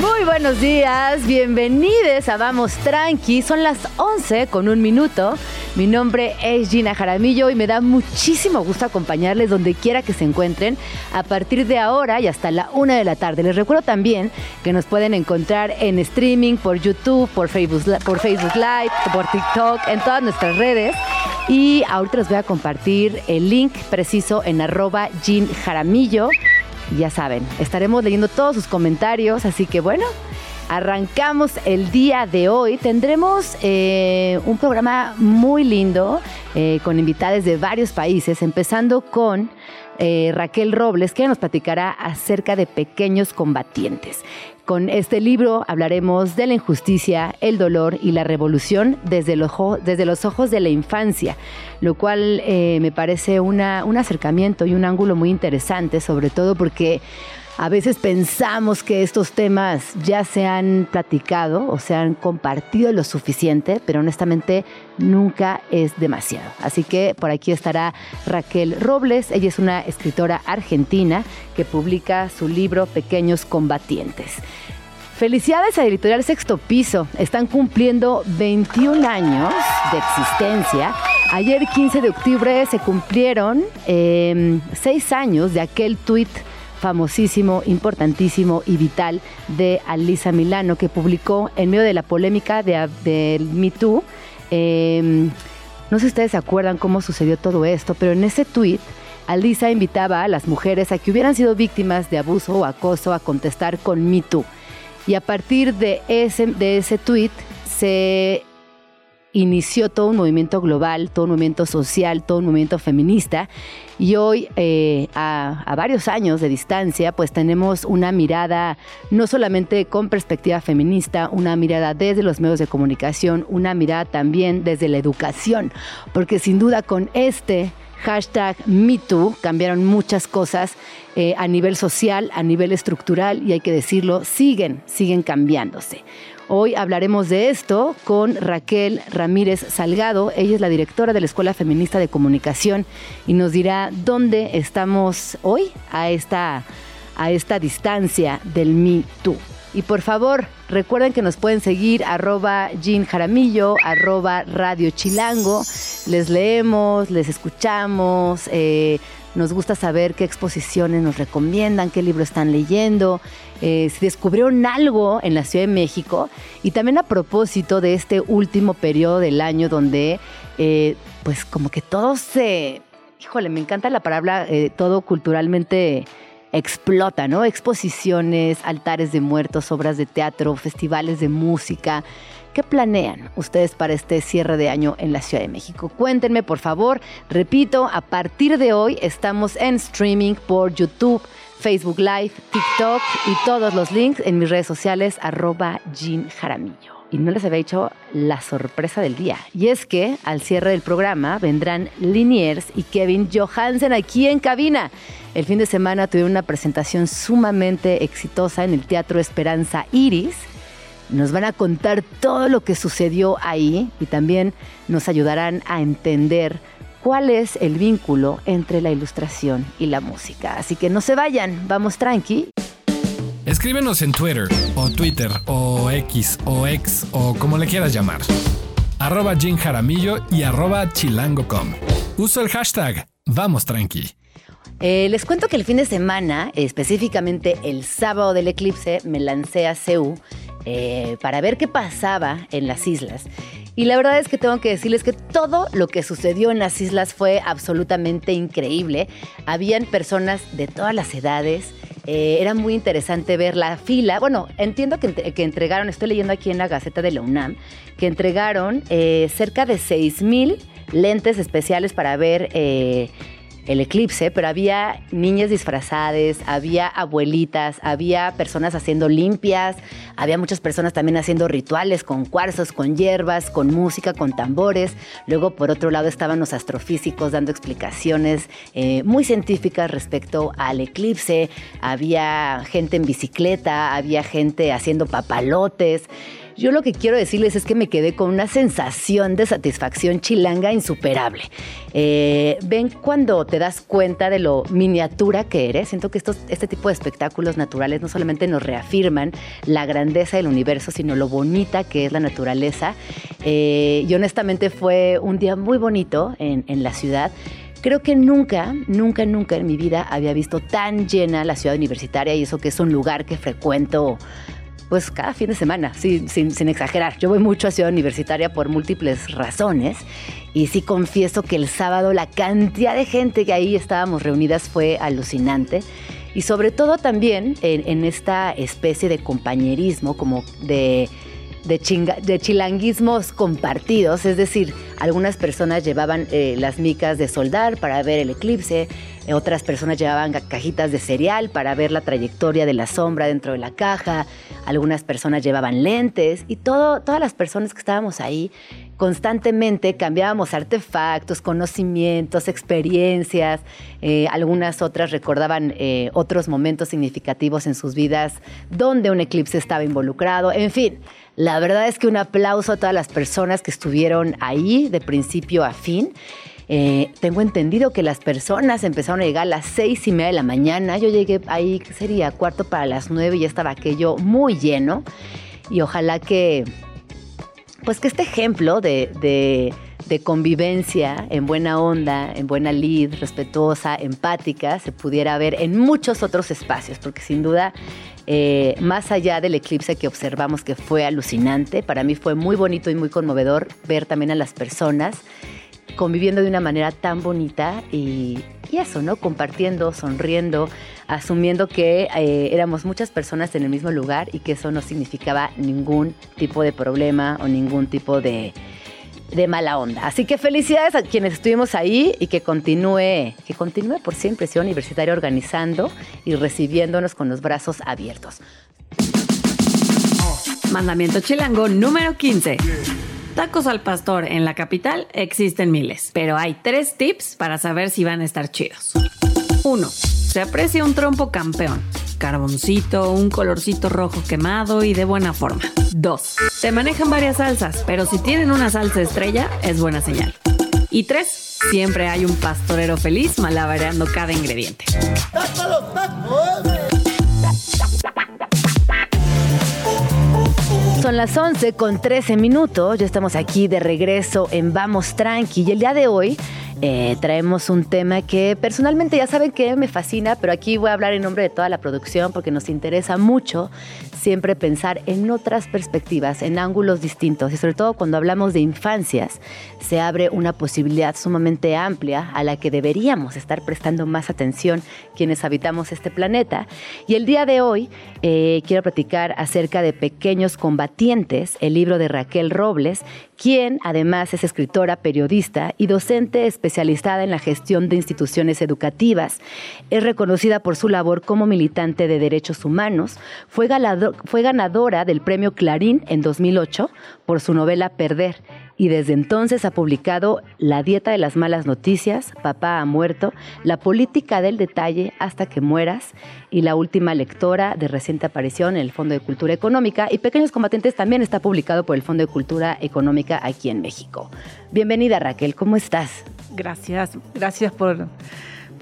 Muy buenos días, bienvenidos a Vamos Tranqui. Son las 11 con un minuto. Mi nombre es Gina Jaramillo y me da muchísimo gusto acompañarles donde quiera que se encuentren a partir de ahora y hasta la una de la tarde. Les recuerdo también que nos pueden encontrar en streaming por YouTube, por Facebook, por Facebook Live, por TikTok, en todas nuestras redes. Y ahorita les voy a compartir el link preciso en arroba Jean Jaramillo. Ya saben, estaremos leyendo todos sus comentarios, así que bueno, arrancamos el día de hoy. Tendremos eh, un programa muy lindo eh, con invitados de varios países, empezando con eh, Raquel Robles, que nos platicará acerca de pequeños combatientes. Con este libro hablaremos de la injusticia, el dolor y la revolución desde, los ojos de la infancia, lo cual eh, me parece un acercamiento y un ángulo muy interesante, sobre todo porque a veces pensamos que estos temas ya se han platicado o se han compartido lo suficiente, pero honestamente nunca es demasiado. Así que por aquí estará Raquel Robles. Ella es una escritora argentina que publica su libro Pequeños Combatientes. Felicidades a Editorial Sexto Piso. Están cumpliendo 21 años de existencia. Ayer 15 de octubre se cumplieron eh, seis años de aquel tuit famosísimo, importantísimo y vital de Alisa Milano, que publicó en medio de la polémica del de Me Too. Em, no sé si ustedes se acuerdan cómo sucedió todo esto, pero en ese tuit Alisa invitaba a las mujeres a que hubieran sido víctimas de abuso o acoso a contestar con Me Too. Y a partir de ese, de ese tuit se inició todo un movimiento global, todo un movimiento social, todo un movimiento feminista. Y hoy, eh, a, varios años de distancia, pues tenemos una mirada no solamente con perspectiva feminista, una mirada desde los medios de comunicación, una mirada también desde la educación, porque sin duda con este hashtag MeToo cambiaron muchas cosas eh, a nivel social, a nivel estructural y hay que decirlo, siguen, siguen cambiándose. Hoy hablaremos de esto con Raquel Ramírez Salgado. Ella es la directora de la Escuela Feminista de Comunicación y nos dirá dónde estamos hoy a esta, a esta distancia del Me Too. Y por favor, recuerden que nos pueden seguir arroba Jean Jaramillo, arroba Radio Chilango. Les leemos, les escuchamos. Eh, nos gusta saber qué exposiciones nos recomiendan, qué libro están leyendo, eh, si descubrieron algo en la Ciudad de México. Y también a propósito de este último periodo del año donde, eh, pues como que todo se... Híjole, me encanta la palabra, todo culturalmente explota, ¿no? Exposiciones, altares de muertos, obras de teatro, festivales de música. ¿Qué planean ustedes para este cierre de año en la Ciudad de México? Cuéntenme, por favor. Repito, a partir de hoy estamos en streaming por YouTube, Facebook Live, TikTok y todos los links en mis redes sociales, arroba Jean Jaramillo y no les había dicho la sorpresa del día. Y es que al cierre del programa vendrán Liniers y Kevin Johansen aquí en cabina. El fin de semana tuvieron una presentación sumamente exitosa en el Teatro Esperanza Iris. Nos van a contar todo lo que sucedió ahí y también nos ayudarán a entender cuál es el vínculo entre la ilustración y la música. Así que no se vayan, vamos tranqui. Escríbenos en Twitter, o Twitter, o X, o X, o como le quieras llamar. Arroba Jim Jaramillo y arroba chilango.com. Uso el hashtag Vamos Tranqui. Eh, les cuento que el fin de semana, específicamente el sábado del eclipse, me lancé a Ceú eh, para ver qué pasaba en las islas. Y la verdad es que tengo que decirles que todo lo que sucedió en las islas fue absolutamente increíble. Habían personas de todas las edades, eh, era muy interesante ver la fila. Bueno, entiendo que, entregaron, estoy leyendo aquí en la Gaceta de la UNAM, que entregaron cerca de 6 mil lentes especiales para ver el eclipse, pero había niñas disfrazadas, había abuelitas, había personas haciendo limpias, había muchas personas también haciendo rituales con cuarzos, con hierbas, con música, con tambores. Luego, por otro lado, estaban los astrofísicos dando explicaciones eh, muy científicas respecto al eclipse. Había gente en bicicleta, había gente haciendo papalotes. Yo lo que quiero decirles es que me quedé con una sensación de satisfacción chilanga insuperable. Eh, ven cuando te das cuenta de lo miniatura que eres. Siento que estos, este tipo de espectáculos naturales no solamente nos reafirman la grandeza del universo, sino lo bonita que es la naturaleza. Eh, y honestamente fue un día muy bonito en, en la ciudad. Creo que nunca, nunca, nunca en mi vida había visto tan llena la ciudad universitaria y eso que es un lugar que frecuento pues cada fin de semana, sin, sin, exagerar. Yo voy mucho a Ciudad Universitaria por múltiples razones y sí confieso que el sábado la cantidad de gente que ahí estábamos reunidas fue alucinante y sobre todo también en esta especie de compañerismo, como de de, chilanguismos compartidos, es decir, algunas personas llevaban eh, las micas de soldar para ver el eclipse, otras personas llevaban cajitas de cereal para ver la trayectoria de la sombra dentro de la caja, algunas personas llevaban lentes y todo, todas las personas que estábamos ahí constantemente cambiábamos artefactos, conocimientos, experiencias, eh, algunas otras recordaban otros momentos significativos en sus vidas donde un eclipse estaba involucrado, en fin. La verdad es que un aplauso a todas las personas que estuvieron ahí de principio a fin. Eh, tengo entendido que las personas empezaron a llegar a las seis y media de la mañana. Yo llegué ahí, ¿qué sería? Cuarto para las nueve y ya estaba aquello muy lleno. Y ojalá que, pues que este ejemplo de, de, de convivencia en buena onda, en buena lid, respetuosa, empática, se pudiera ver en muchos otros espacios, porque sin duda eh, más allá del eclipse que observamos que fue alucinante, para mí fue muy bonito y muy conmovedor ver también a las personas conviviendo de una manera tan bonita y, eso, ¿no? Compartiendo, sonriendo, asumiendo que eh, éramos muchas personas en el mismo lugar y que eso no significaba ningún tipo de problema o ningún tipo de, de mala onda. Así que felicidades a quienes estuvimos ahí y que continúe, que continúe por siempre Ciudad Universitaria organizando y recibiéndonos con los brazos abiertos. Mandamiento chilango número 15. Tacos al pastor en la capital existen miles, pero hay tres tips para saber si van a estar chidos. 1. Se aprecia un trompo campeón carboncito, un colorcito rojo quemado y de buena forma. 2. Se manejan varias salsas, pero si tienen una salsa estrella, es buena señal. Y 3. Siempre hay un pastorero feliz malabareando cada ingrediente. Son las 11 con 13 minutos. Ya estamos aquí de regreso en Vamos Tranqui. Y el día de hoy eh, traemos un tema que personalmente ya saben que me fascina, pero aquí voy a hablar en nombre de toda la producción porque nos interesa mucho siempre pensar en otras perspectivas, en ángulos distintos y sobre todo cuando hablamos de infancias, se abre una posibilidad sumamente amplia a la que deberíamos estar prestando más atención quienes habitamos este planeta. Y el día de hoy eh, quiero platicar acerca de Pequeños Combatientes, el libro de Raquel Robles, quien además es escritora, periodista y docente especializada en la gestión de instituciones educativas. Es reconocida por su labor como militante de derechos humanos. Fue, ganadora del premio Clarín en 2008 por su novela Perder y desde entonces ha publicado La dieta de las malas noticias, Papá ha muerto, La política del detalle hasta que mueras y la última lectora de reciente aparición en el Fondo de Cultura Económica y Pequeños Combatientes también está publicado por el Fondo de Cultura Económica aquí en México. Bienvenida Raquel, ¿cómo estás? Gracias, gracias por,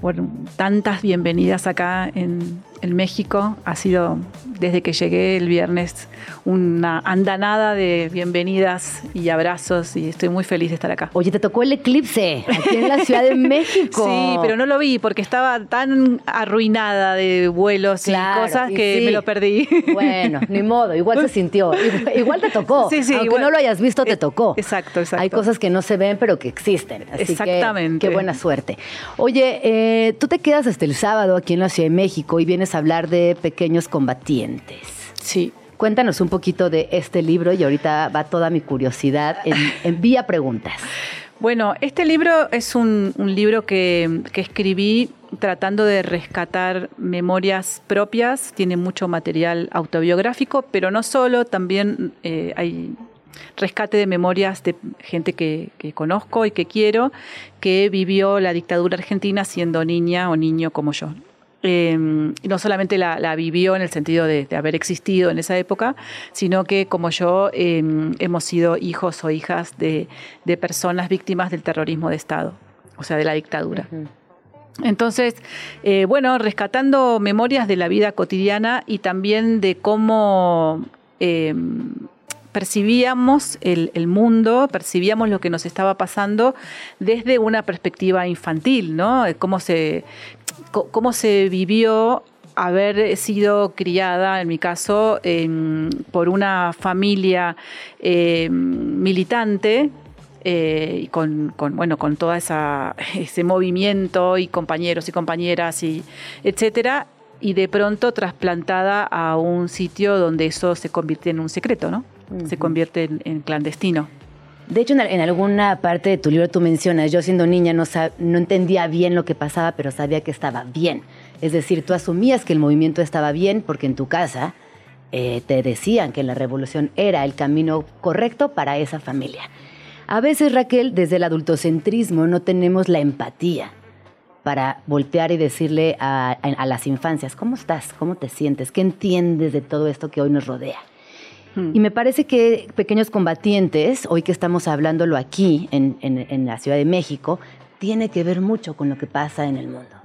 por tantas bienvenidas acá en, en México. Ha sido desde que llegué el viernes una andanada de bienvenidas y abrazos y estoy muy feliz de estar acá. Oye, te tocó el eclipse aquí en la Ciudad de México. Sí, pero no lo vi porque estaba tan arruinada de vuelos y cosas que me lo perdí. Bueno, ni modo, igual se sintió. Igual te tocó. Sí, sí, Aunque no lo hayas visto, te eh, tocó. Exacto, exacto. Hay cosas que no se ven, pero que existen. Exactamente. qué buena suerte. Oye, eh, tú te quedas hasta el sábado aquí en la Ciudad de México y vienes a hablar de pequeños combatientes. Sí. Cuéntanos un poquito de este libro y ahorita va toda mi curiosidad en, vía preguntas. Bueno, este libro es un, libro que, escribí tratando de rescatar memorias propias, tiene mucho material autobiográfico, pero no solo, también eh, hay rescate de memorias de gente que, que, conozco y que quiero, que vivió la dictadura argentina siendo niña o niño como yo. Em, no solamente la, vivió en el sentido de, haber existido en esa época, sino que como yo em, hemos sido hijos o hijas de, personas víctimas del terrorismo de Estado, o sea, de la dictadura. Entonces, eh, bueno, rescatando memorias de la vida cotidiana y también de cómo em, percibíamos el, mundo, percibíamos lo que nos estaba pasando desde una perspectiva infantil, ¿no? Cómo se, cómo se vivió haber sido criada, en mi caso, por una familia eh, militante eh, y con, bueno, con todo ese movimiento y compañeros y compañeras y etcétera, y de pronto trasplantada a un sitio donde eso se convierte en un secreto, ¿no? Se convierte en, clandestino. De hecho, en, alguna parte de tu libro tú mencionas, yo siendo niña no, no entendía bien lo que pasaba, pero sabía que estaba bien. Es decir, tú asumías que el movimiento estaba bien porque en tu casa eh, te decían que la revolución era el camino correcto para esa familia. A veces, Raquel, desde el adultocentrismo no tenemos la empatía para voltear y decirle a, las infancias, ¿cómo estás? ¿Cómo te sientes? ¿Qué entiendes de todo esto que hoy nos rodea? Hmm. Y me parece que Pequeños Combatientes, hoy que estamos hablándolo aquí en, la Ciudad de México, tiene que ver mucho con lo que pasa en el mundo.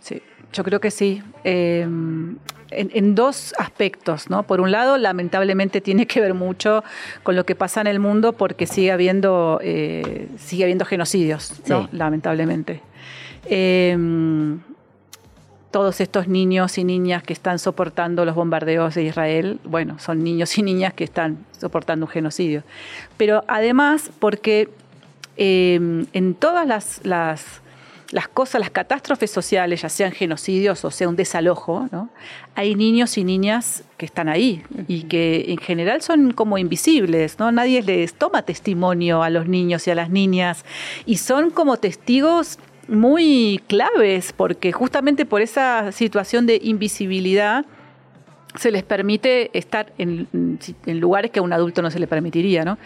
Sí, yo creo que sí. Em, en, dos aspectos, ¿no? Por un lado, lamentablemente tiene que ver mucho con lo que pasa en el mundo porque sigue habiendo, eh, sigue habiendo genocidios, ¿no? Lamentablemente. Em, todos estos niños y niñas que están soportando los bombardeos de Israel, bueno, son niños y niñas que están soportando un genocidio. Pero además, porque em, en todas las, las, cosas, las catástrofes sociales, ya sean genocidios o sea un desalojo, hay niños y niñas que están ahí y que en general son como invisibles, ¿no? Nadie les toma testimonio a los niños y a las niñas y son como testigos muy claves, porque justamente por esa situación de invisibilidad se les permite estar en, lugares que a un adulto no se le permitiría, ¿no?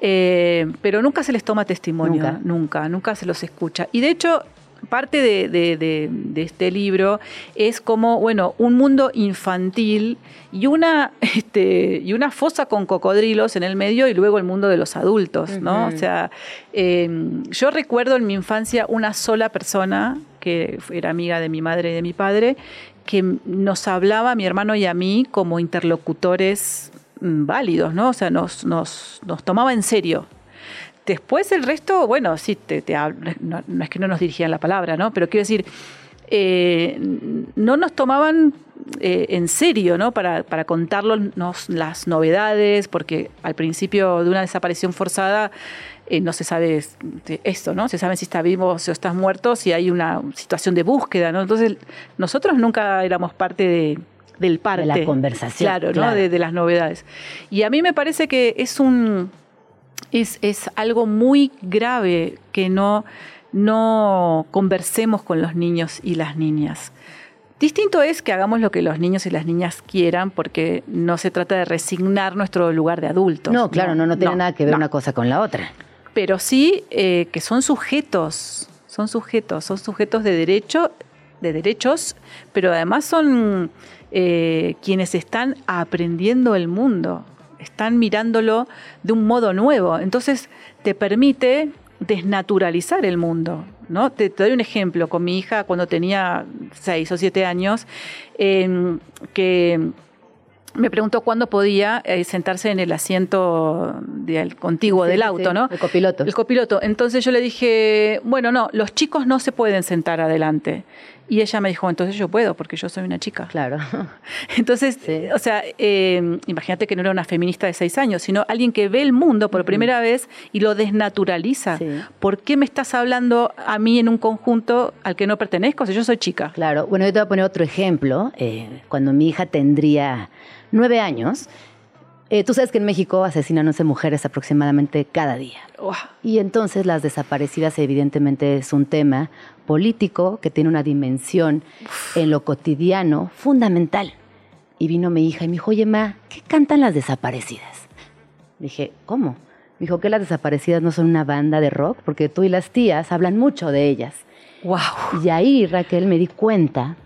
Eh, pero nunca se les toma testimonio, nunca, nunca se los escucha. Y de hecho, parte de, este libro es como, bueno, un mundo infantil y una, este, y una fosa con cocodrilos en el medio y luego el mundo de los adultos, ¿no? O sea, em, yo recuerdo en mi infancia una sola persona que era amiga de mi madre y de mi padre, que nos hablaba a mi hermano y a mí como interlocutores mm, válidos, ¿no? O sea, nos, nos, nos tomaba en serio Después el resto, bueno, sí, te, no, es que no nos dirigían la palabra, ¿no? Pero quiero decir, eh, no nos tomaban eh, en serio, ¿no? Para, para contarnos las novedades, porque al principio de una desaparición forzada eh, no se sabe esto, ¿no? Se sabe si está vivo o si estás muerto, si hay una situación de búsqueda, ¿no? Entonces, nosotros nunca éramos parte de, del parte. De la conversación. Claro, ¿no? de las novedades. Y a mí me parece que es un es, algo muy grave que no, no conversemos con los niños y las niñas. Distinto es que hagamos lo que los niños y las niñas quieran, porque no se trata de resignar nuestro lugar de adultos. No, claro, no, no, tiene nada que ver una cosa con la otra. Pero sí eh, que son sujetos, son sujetos, son sujetos de derecho, de derechos, pero además son eh, quienes están aprendiendo el mundo están mirándolo de un modo nuevo. Entonces te permite desnaturalizar el mundo. ¿no? Te, doy un ejemplo con mi hija cuando tenía seis o siete años, que me preguntó cuándo podía eh, sentarse en el asiento del contiguo del auto, ¿no? El copiloto. El copiloto. Entonces yo le dije, bueno, no, los chicos no se pueden sentar adelante. Y ella me dijo, entonces yo puedo, porque yo soy una chica. Claro. Entonces, o sea, em, imagínate que no era una feminista de seis años, sino alguien que ve el mundo por primera vez y lo desnaturaliza. ¿Por qué me estás hablando a mí en un conjunto al que no pertenezco si yo soy chica? Claro. Bueno, yo te voy a poner otro ejemplo. Eh, cuando mi hija tendría nueve años, eh, tú sabes que en México asesinan 11 mujeres aproximadamente cada día. Y entonces las desaparecidas evidentemente es un tema político que tiene una dimensión en lo cotidiano fundamental. Y vino mi hija y me dijo, oye, ma, ¿qué cantan las desaparecidas? Dije, ¿cómo? Me dijo que las desaparecidas no son una banda de rock, porque tú y las tías hablan mucho de ellas. Wow. Y ahí, Raquel, me di cuenta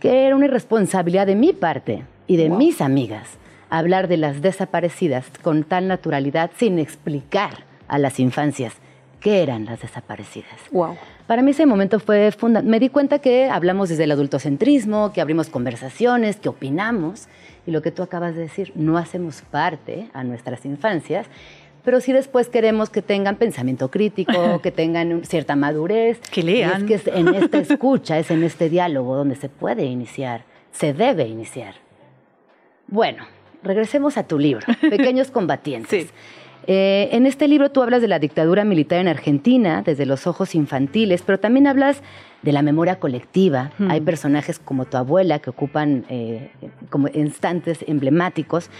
que era una irresponsabilidad de mi parte y de mis amigas hablar de las desaparecidas con tal naturalidad sin explicar a las infancias qué eran las desaparecidas. Wow. Para mí ese momento fue fundamental. Me di cuenta que hablamos desde el adultocentrismo, que abrimos conversaciones, que opinamos, y lo que tú acabas de decir, no hacemos parte a nuestras infancias, pero sí después queremos que tengan pensamiento crítico, que tengan cierta madurez. Que lean. Y es que es en esta escucha, es en este diálogo donde se puede iniciar, se debe iniciar. Bueno, regresemos a tu libro, Pequeños Combatientes. Sí. Eh, en este libro tú hablas de la dictadura militar en Argentina desde los ojos infantiles, pero también hablas de la memoria colectiva. Mm. Hay personajes como tu abuela que ocupan eh, como instantes emblemáticos,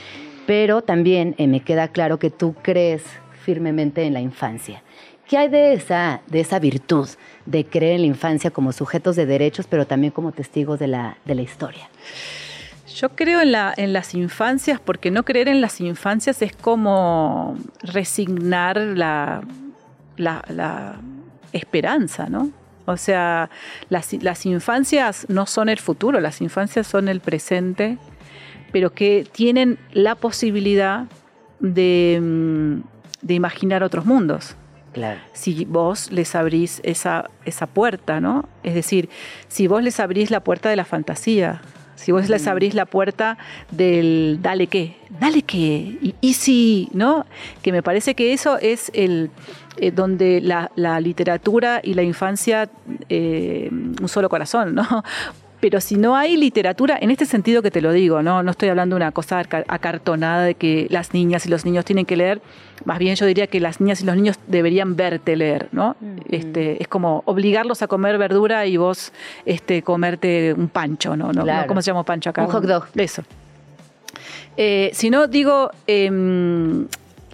pero también eh, me queda claro que tú crees firmemente en la infancia. ¿Qué hay de esa, de esa virtud de creer en la infancia como sujetos de derechos, pero también como testigos de la, de la historia? Yo creo en, la, en las infancias porque no creer en las infancias es como resignar la, la, la esperanza, ¿no? O sea, las, las infancias no son el futuro, las infancias son el presente, pero que tienen la posibilidad de, mm, de imaginar otros mundos Claro. si vos les abrís esa, esa puerta, ¿no? Es decir, si vos les abrís la puerta de la fantasía, si vos les abrís la puerta del dale qué, dale qué, y, y si, ¿no? Que me parece que eso es el eh, donde la, la literatura y la infancia, eh, un solo corazón, ¿no? Pero si no hay literatura, en este sentido que te lo digo, no, no estoy hablando de una cosa aca- acartonada de que las niñas y los niños tienen que leer, más bien yo diría que las niñas y los niños deberían verte leer, ¿no? este, es como obligarlos a comer verdura y vos este, comerte un pancho, ¿no? ¿No? Claro. ¿Cómo se llama pancho acá? Un hot dog. Eso. Eh, si no, digo, em,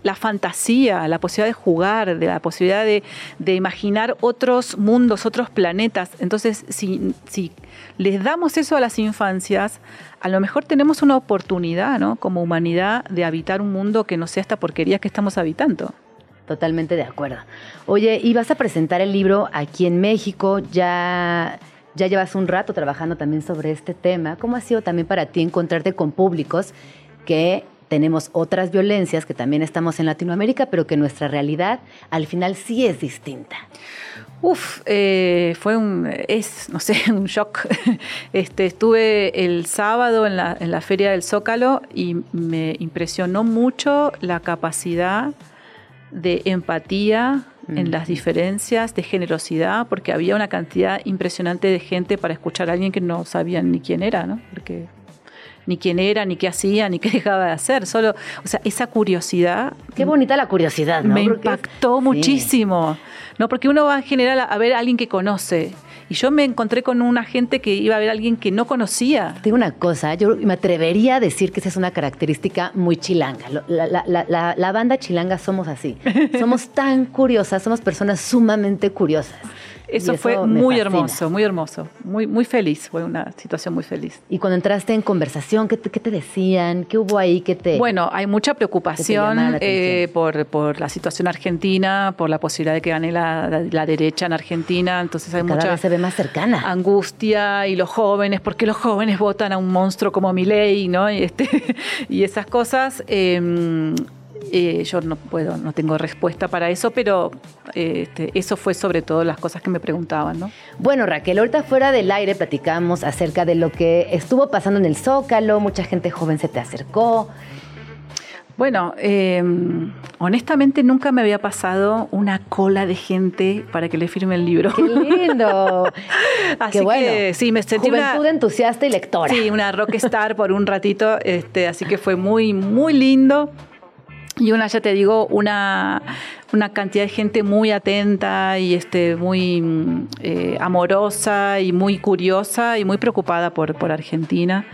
la fantasía, la posibilidad de jugar, de la posibilidad de, de imaginar otros mundos, otros planetas. Entonces, si, si les damos eso a las infancias, a lo mejor tenemos una oportunidad, ¿no? Como humanidad, de habitar un mundo que no sea esta porquería que estamos habitando. Totalmente de acuerdo. Oye, y vas a presentar el libro aquí en México, ya, ya llevas un rato trabajando también sobre este tema. ¿Cómo ha sido también para ti encontrarte con públicos que tenemos otras violencias, que también estamos en Latinoamérica, pero que nuestra realidad al final sí es distinta? Uf, eh, fue un, es, no sé, un shock. Este, estuve el sábado en la, en la Feria del Zócalo y me impresionó mucho la capacidad de empatía en las diferencias, de generosidad, porque había una cantidad impresionante de gente para escuchar a alguien que no sabían ni quién era, ¿no? Porque ni quién era, ni qué hacía, ni qué dejaba de hacer. Solo, o sea, esa curiosidad Qué bonita la curiosidad, ¿no? me Porque es- impactó sí. muchísimo. ¿no? Porque uno va en general a, ver a alguien que conoce. Y yo me encontré con una gente que iba a ver a alguien que no conocía. Te digo una cosa, yo me atrevería a decir que esa es una característica muy chilanga. La- la- la- la banda chilanga somos así. Somos tan curiosas, somos personas sumamente curiosas. Eso, fue muy hermoso, muy hermoso. Muy, muy feliz, fue una situación muy feliz. Y cuando entraste en conversación, ¿qué te, qué te decían? ¿Qué hubo ahí? ¿Qué te...? Bueno, hay mucha preocupación la eh, por, por la situación argentina, por la posibilidad de que gane la, la- la derecha en Argentina. Entonces hay cada mucha vez se ve más cercana. angustia y los jóvenes, porque los jóvenes votan a un monstruo como Milei, ¿no? Y, este, y esas cosas. eh, eh, yo no puedo, no tengo respuesta para eso, pero eh, este, eso fue sobre todo las cosas que me preguntaban, ¿no? Bueno, Raquel, ahorita fuera del aire platicamos acerca de lo que estuvo pasando en el Zócalo, mucha gente joven se te acercó. Bueno, eh, honestamente nunca me había pasado una cola de gente para que le firme el libro. ¡Qué lindo! Así Qué bueno. que sí, me sentí una, Juventud entusiasta y lectora. Sí, una rockstar por un ratito, este, así que fue muy, muy lindo. Y una, ya te digo, una, una cantidad de gente muy atenta y este, muy eh, amorosa y muy curiosa y muy preocupada por, por Argentina.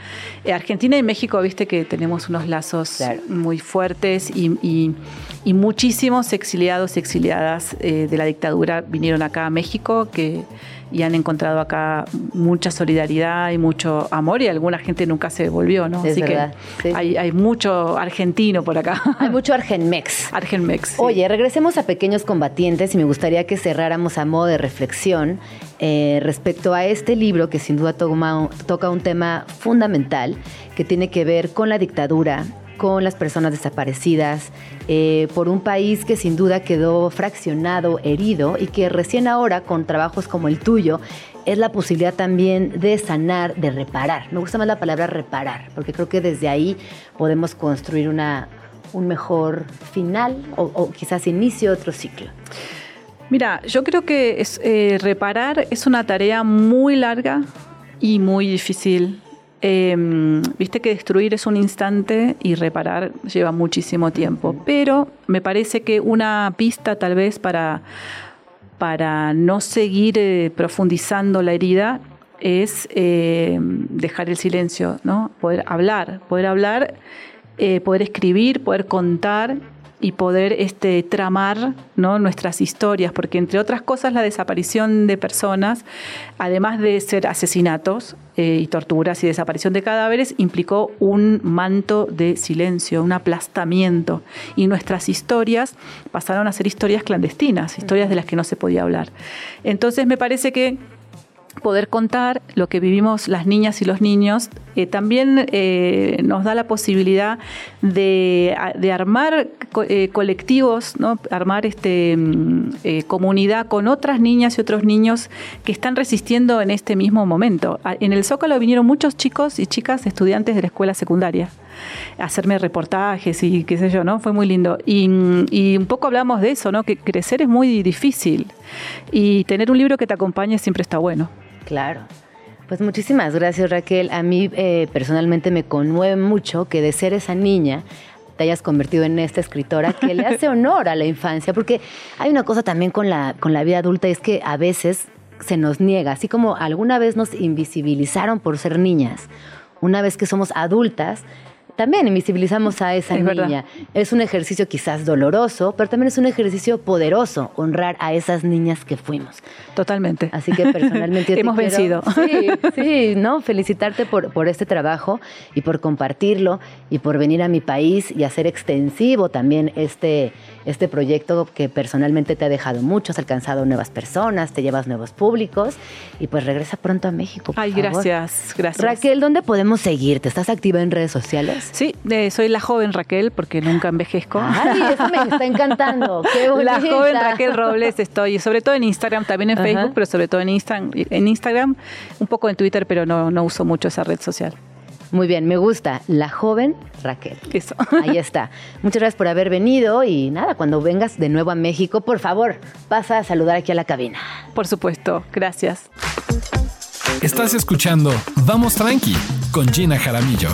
Eh, Argentina y México, viste que tenemos unos lazos Claro. muy fuertes y, y- y muchísimos exiliados y exiliadas eh, de la dictadura vinieron acá a México que, y han encontrado acá mucha solidaridad y mucho amor y alguna gente nunca se volvió, ¿no? Es Así verdad, que sí. hay, hay mucho argentino por acá. Hay mucho Argenmex. Argenmex. sí. Oye, regresemos a Pequeños Combatientes y me gustaría que cerráramos a modo de reflexión eh, respecto a este libro que sin duda toma- toca un tema fundamental que tiene que ver con la dictadura, con las personas desaparecidas, eh, por un país que sin duda quedó fraccionado, herido y que recién ahora con trabajos como el tuyo es la posibilidad también de sanar, de reparar. Me gusta más la palabra reparar, porque creo que desde ahí podemos construir una, un mejor final o, o quizás inicio de otro ciclo. Mira, yo creo que es, eh, reparar es una tarea muy larga y muy difícil. Eh, Viste que destruir es un instante y reparar lleva muchísimo tiempo. Pero me parece que una pista tal vez para, para no seguir eh, profundizando la herida es eh, dejar el silencio, ¿no? Poder hablar, poder hablar, eh, poder escribir, poder contar y poder este, tramar ¿no? nuestras historias, porque entre otras cosas la desaparición de personas, además de ser asesinatos eh, y torturas y desaparición de cadáveres, implicó un manto de silencio, un aplastamiento. Y nuestras historias pasaron a ser historias clandestinas, historias de las que no se podía hablar. Entonces me parece que poder contar lo que vivimos las niñas y los niños eh, también eh, nos da la posibilidad de, armar co- eh, colectivos, ¿no? armar este, mm, eh, comunidad con otras niñas y otros niños que están resistiendo en este mismo momento. En el Zócalo vinieron muchos chicos y chicas estudiantes de la escuela secundaria a hacerme reportajes y qué sé yo, ¿no? Fue muy lindo. Y, y un poco hablamos de eso, ¿no? Que crecer es muy difícil y tener un libro que te acompañe siempre está bueno. Claro. Pues muchísimas gracias Raquel. A mí eh, personalmente me conmueve mucho que de ser esa niña te hayas convertido en esta escritora que le hace honor a la infancia, porque hay una cosa también con la, con la vida adulta, es que a veces se nos niega, así como alguna vez nos invisibilizaron por ser niñas, una vez que somos adultas, también invisibilizamos a esa Es verdad. niña. Es un ejercicio quizás doloroso, pero también es un ejercicio poderoso, honrar a esas niñas que fuimos. Totalmente. Así que personalmente yo te Hemos quiero- vencido. Sí, sí, no, felicitarte por, por este trabajo y por compartirlo y por venir a mi país y hacer extensivo también este, este proyecto que personalmente te ha dejado mucho, has alcanzado nuevas personas, te llevas nuevos públicos y pues regresa pronto a México. por Ay, favor. gracias, gracias. Raquel, ¿dónde podemos seguirte? ¿Estás activa en redes sociales? Sí, eh, soy la joven Raquel porque nunca envejezco. Ay, eso me está encantando. Qué La bonita. joven Raquel Robles estoy, sobre todo en Instagram, también en. Facebook, pero sobre todo en Instagram, en Instagram, un poco en Twitter, pero no, no uso mucho esa red social. Muy bien, me gusta. La joven Raquel. Eso. Ahí está. Muchas gracias por haber venido y nada, cuando vengas de nuevo a México, por favor, pasa a saludar aquí a la cabina. Por supuesto, gracias. Estás escuchando Vamos Tranqui con Gina Jaramillo.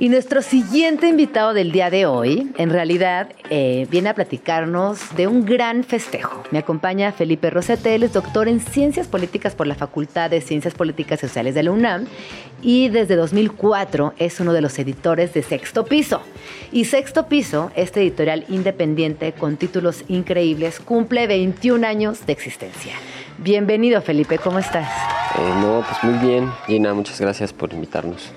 Y nuestro siguiente invitado del día de hoy, en realidad, eh, viene a platicarnos de un gran festejo. Me acompaña Felipe Rosete, él es doctor en Ciencias Políticas por la Facultad de Ciencias Políticas y Sociales de la UNAM y desde 2004 es uno de los editores de Sexto Piso. Y Sexto Piso, este editorial independiente con títulos increíbles, cumple 21 años de existencia. Bienvenido Felipe, ¿cómo estás? Eh, no, pues muy bien, Gina, muchas gracias por invitarnos.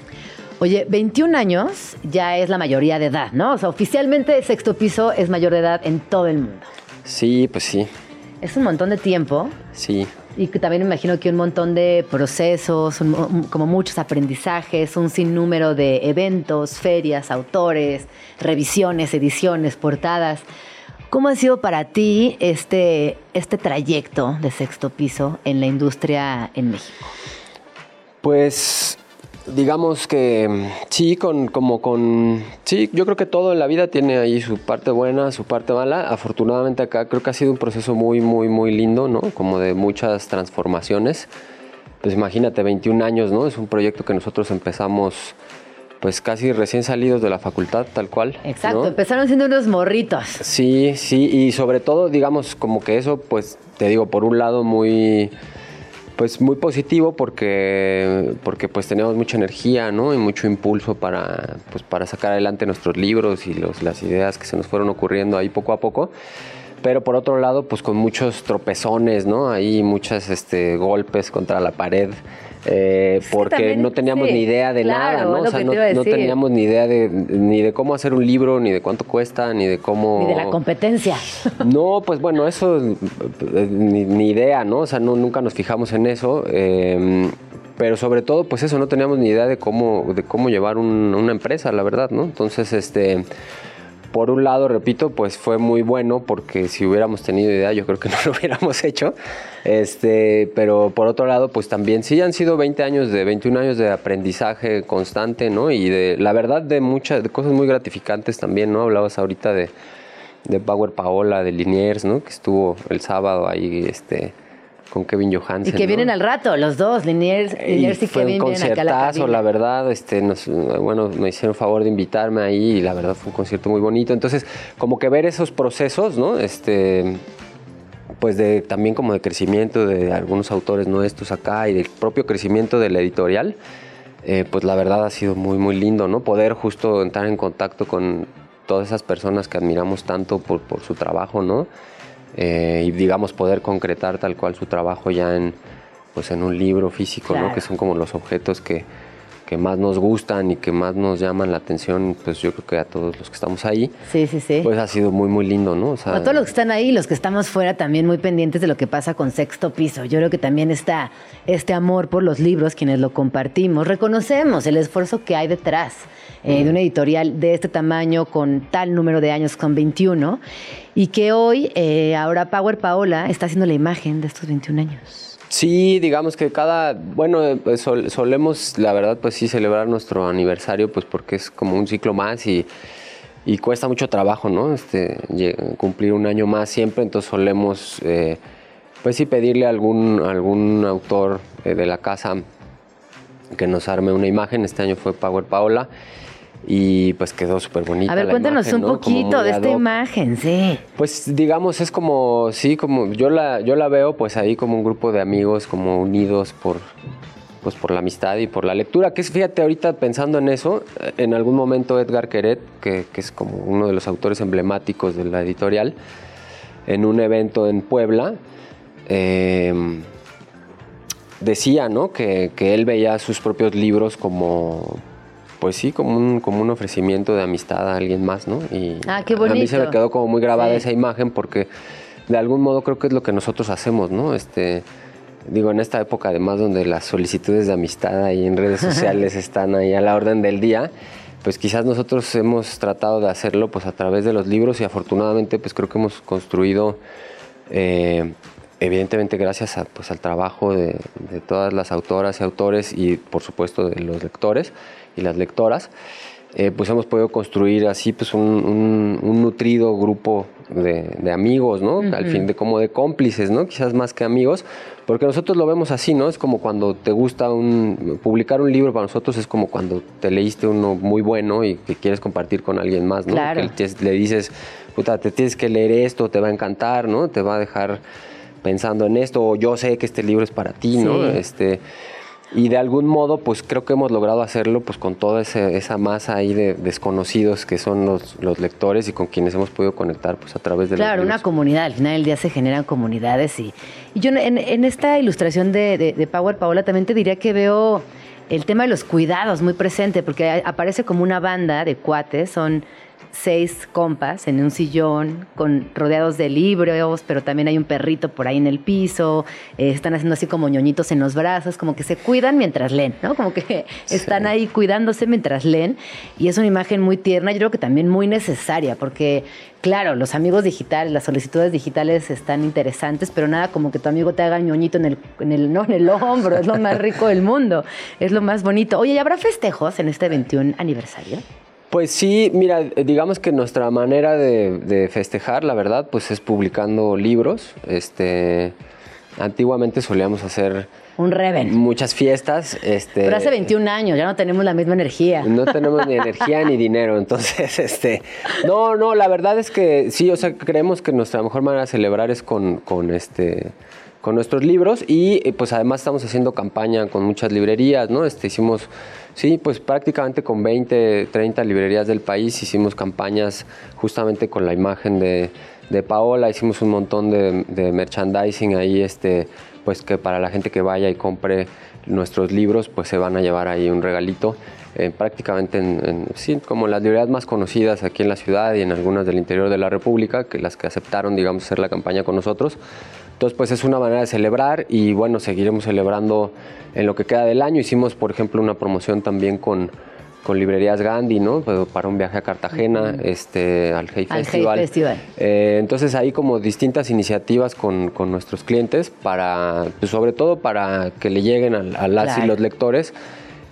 Oye, 21 años ya es la mayoría de edad, ¿no? O sea, oficialmente sexto piso es mayor de edad en todo el mundo. Sí, pues sí, Es un montón de tiempo sí, y que también me imagino que un montón de procesos, un- como muchos aprendizajes, un sinnúmero de eventos, ferias, autores, revisiones, ediciones, portadas. ¿Cómo ha sido para ti este, este trayecto de sexto piso en la industria en México? Pues digamos que mm, sí, con, como con... Sí, yo creo que todo en la vida tiene ahí su parte buena, su parte mala. Afortunadamente acá creo que ha sido un proceso muy, muy, muy lindo, ¿no? Como de muchas transformaciones. Pues imagínate, 21 años, ¿no? Es un proyecto que nosotros empezamos pues casi recién salidos de la facultad, tal cual. Exacto, ¿no? empezaron siendo unos morritos. Sí, sí, y sobre todo, digamos, como que eso, pues, te digo, por un lado muy, pues, muy positivo porque, porque pues tenemos mucha energía, ¿no? Y mucho impulso para, pues, para sacar adelante nuestros libros y los, las ideas que se nos fueron ocurriendo ahí poco a poco. Pero por otro lado, pues con muchos tropezones, ¿no? Ahí muchos este, golpes contra la pared. Eh, porque también, no teníamos sí, ni idea de claro, nada, ¿no? O sea, no, teníamos ni idea de ni de cómo hacer un libro, ni de cuánto cuesta, ni de cómo Ni de la competencia. no, pues bueno, eso eh, ni, ni idea, ¿no? O sea, no, nunca nos fijamos en eso. eh, pero sobre todo, pues eso, no teníamos ni idea de cómo, de cómo llevar un- una empresa, la verdad, ¿no? Entonces, este, por un lado, repito, pues fue muy bueno porque si hubiéramos tenido idea, yo creo que no lo hubiéramos hecho. Este, pero por otro lado, pues también sí han sido 20 años de 21 años de aprendizaje constante, ¿no? Y de la verdad de muchas de cosas muy gratificantes también, ¿no? Hablabas ahorita de de Power Paola, de Liniers, ¿no? Que estuvo el sábado ahí, este, con Kevin Johansen. Y que ¿no? vienen al rato, los dos, Liniers, Liniers y, fue Kevin un vienen acá a la conciertazo, cabina. la verdad, este, nos, bueno, me hicieron favor de invitarme ahí y la verdad fue un concierto muy bonito. Entonces, como que ver esos procesos, ¿no? Este, pues de también como de crecimiento de algunos autores nuestros acá y del propio crecimiento de la editorial, eh, pues la verdad ha sido muy, muy lindo, ¿no? Poder justo entrar en contacto con todas esas personas que admiramos tanto por, por su trabajo, ¿no? Eh, y digamos poder concretar tal cual su trabajo ya en, pues en un libro físico, Claro. ¿no? Que son como los objetos que, que más nos gustan y que más nos llaman la atención, pues yo creo que a todos los que estamos ahí, Sí, sí, sí. pues ha sido muy, muy lindo, ¿no? O sea, A todos los que están ahí, los que estamos fuera, también muy pendientes de lo que pasa con Sexto Piso. Yo creo que también está este amor por los libros, quienes lo compartimos. Reconocemos el esfuerzo que hay detrás eh, de una editorial de este tamaño, con tal número de años, con 21, y que hoy, eh, ahora Power Paola está haciendo la imagen de estos 21 años. Sí, digamos que cada, bueno, eh, pues, sol- solemos, la verdad, pues sí, celebrar nuestro aniversario, pues porque es como un ciclo más y, y cuesta mucho trabajo, ¿no? Este, cumplir un año más siempre, entonces solemos, pues sí, pedirle a algún, algún autor eh, de la casa que nos arme una imagen. Este año fue Power Paola y pues quedó súper bonita. A ver, la cuéntanos imagen, un poquito de esta imagen, sí. Pues digamos, es como, sí, como yo la, yo la veo pues ahí como un grupo de amigos como unidos por, pues por la amistad y por la lectura. Que es, fíjate, ahorita pensando en eso, en algún momento Edgar Queret, que, que es como uno de los autores emblemáticos de la editorial, en un evento en Puebla, eh, decía, ¿no? Que, que él veía sus propios libros como, pues sí, como un, como un ofrecimiento de amistad a alguien más, ¿no? Y Ah, qué A mí se me bonito. quedó como muy grabada Sí. esa imagen porque de algún modo creo que es lo que nosotros hacemos, ¿no? Este, digo, en esta época además donde las solicitudes de amistad ahí en redes sociales están ahí a la orden del día, pues quizás nosotros hemos tratado de hacerlo pues a través de los libros y afortunadamente pues creo que hemos construido eh, evidentemente gracias a, pues, al trabajo de, de todas las autoras y autores y por supuesto de los lectores y las lectoras, eh, pues hemos podido construir así pues un, un- un nutrido grupo de, de amigos, ¿no? Al fin de como de cómplices, ¿no? Quizás más que amigos, porque nosotros lo vemos así, ¿no? Es como cuando te gusta un, publicar un libro para nosotros es como cuando te leíste uno muy bueno y que quieres compartir con alguien más, ¿no? Claro. Que le dices, puta, te tienes que leer esto, te va a encantar, ¿no? Te va a dejar pensando en esto, o yo sé que este libro es para ti, ¿no? Este, y de algún modo, pues creo que hemos logrado hacerlo pues con toda ese- esa masa ahí de desconocidos que son los, los lectores y con quienes hemos podido conectar pues a través de Claro, los una comunidad. Al final del día se generan comunidades y, y yo en, en esta ilustración de, de- de Power Paola también te diría que veo el tema de los cuidados muy presente porque aparece como una banda de cuates, son seis compas en un sillón con rodeados de libros, pero también hay un perrito por ahí en el piso, eh, están haciendo así como ñoñitos en los brazos, como que se cuidan mientras leen, ¿no? Como que están ahí cuidándose mientras leen y es una imagen muy tierna, yo creo que también muy necesaria porque claro, los amigos digitales, las solicitudes digitales están interesantes, pero nada como que tu amigo te haga ñoñito en el, en el, no, en el hombro, es lo más rico del mundo, es lo más bonito. Oye, ¿y habrá festejos en este 21 aniversario? Pues sí, mira, digamos que nuestra manera de, de festejar, la verdad, pues es publicando libros. Este, antiguamente solíamos hacer Un Reven. muchas fiestas. Este, Pero hace 21 años, ya no tenemos la misma energía. No tenemos ni energía ni dinero, entonces, este, no, no, la verdad es que sí, o sea, creemos que nuestra mejor manera de celebrar es con, con este, con nuestros libros y eh, pues además estamos haciendo campaña con muchas librerías, ¿no? Este, hicimos, sí, pues prácticamente con 20, 30 librerías del país hicimos campañas justamente con la imagen de, de Paola, hicimos un montón de, de merchandising ahí, este, pues que para la gente que vaya y compre nuestros libros pues se van a llevar ahí un regalito. eh, prácticamente en, en- sí, como las librerías más conocidas aquí en la ciudad y en algunas del interior de la República, que las que aceptaron, digamos, hacer la campaña con nosotros. Entonces, pues es una manera de celebrar y bueno, seguiremos celebrando en lo que queda del año. Hicimos, por ejemplo, una promoción también con, con librerías Gandhi, ¿no? Pues, Para un viaje a Cartagena, este, al Hey Al Hey Festival. Festival. Eh, entonces hay como distintas iniciativas con, con nuestros clientes para, pues, sobre todo para que le lleguen a, a las Claro. y los lectores,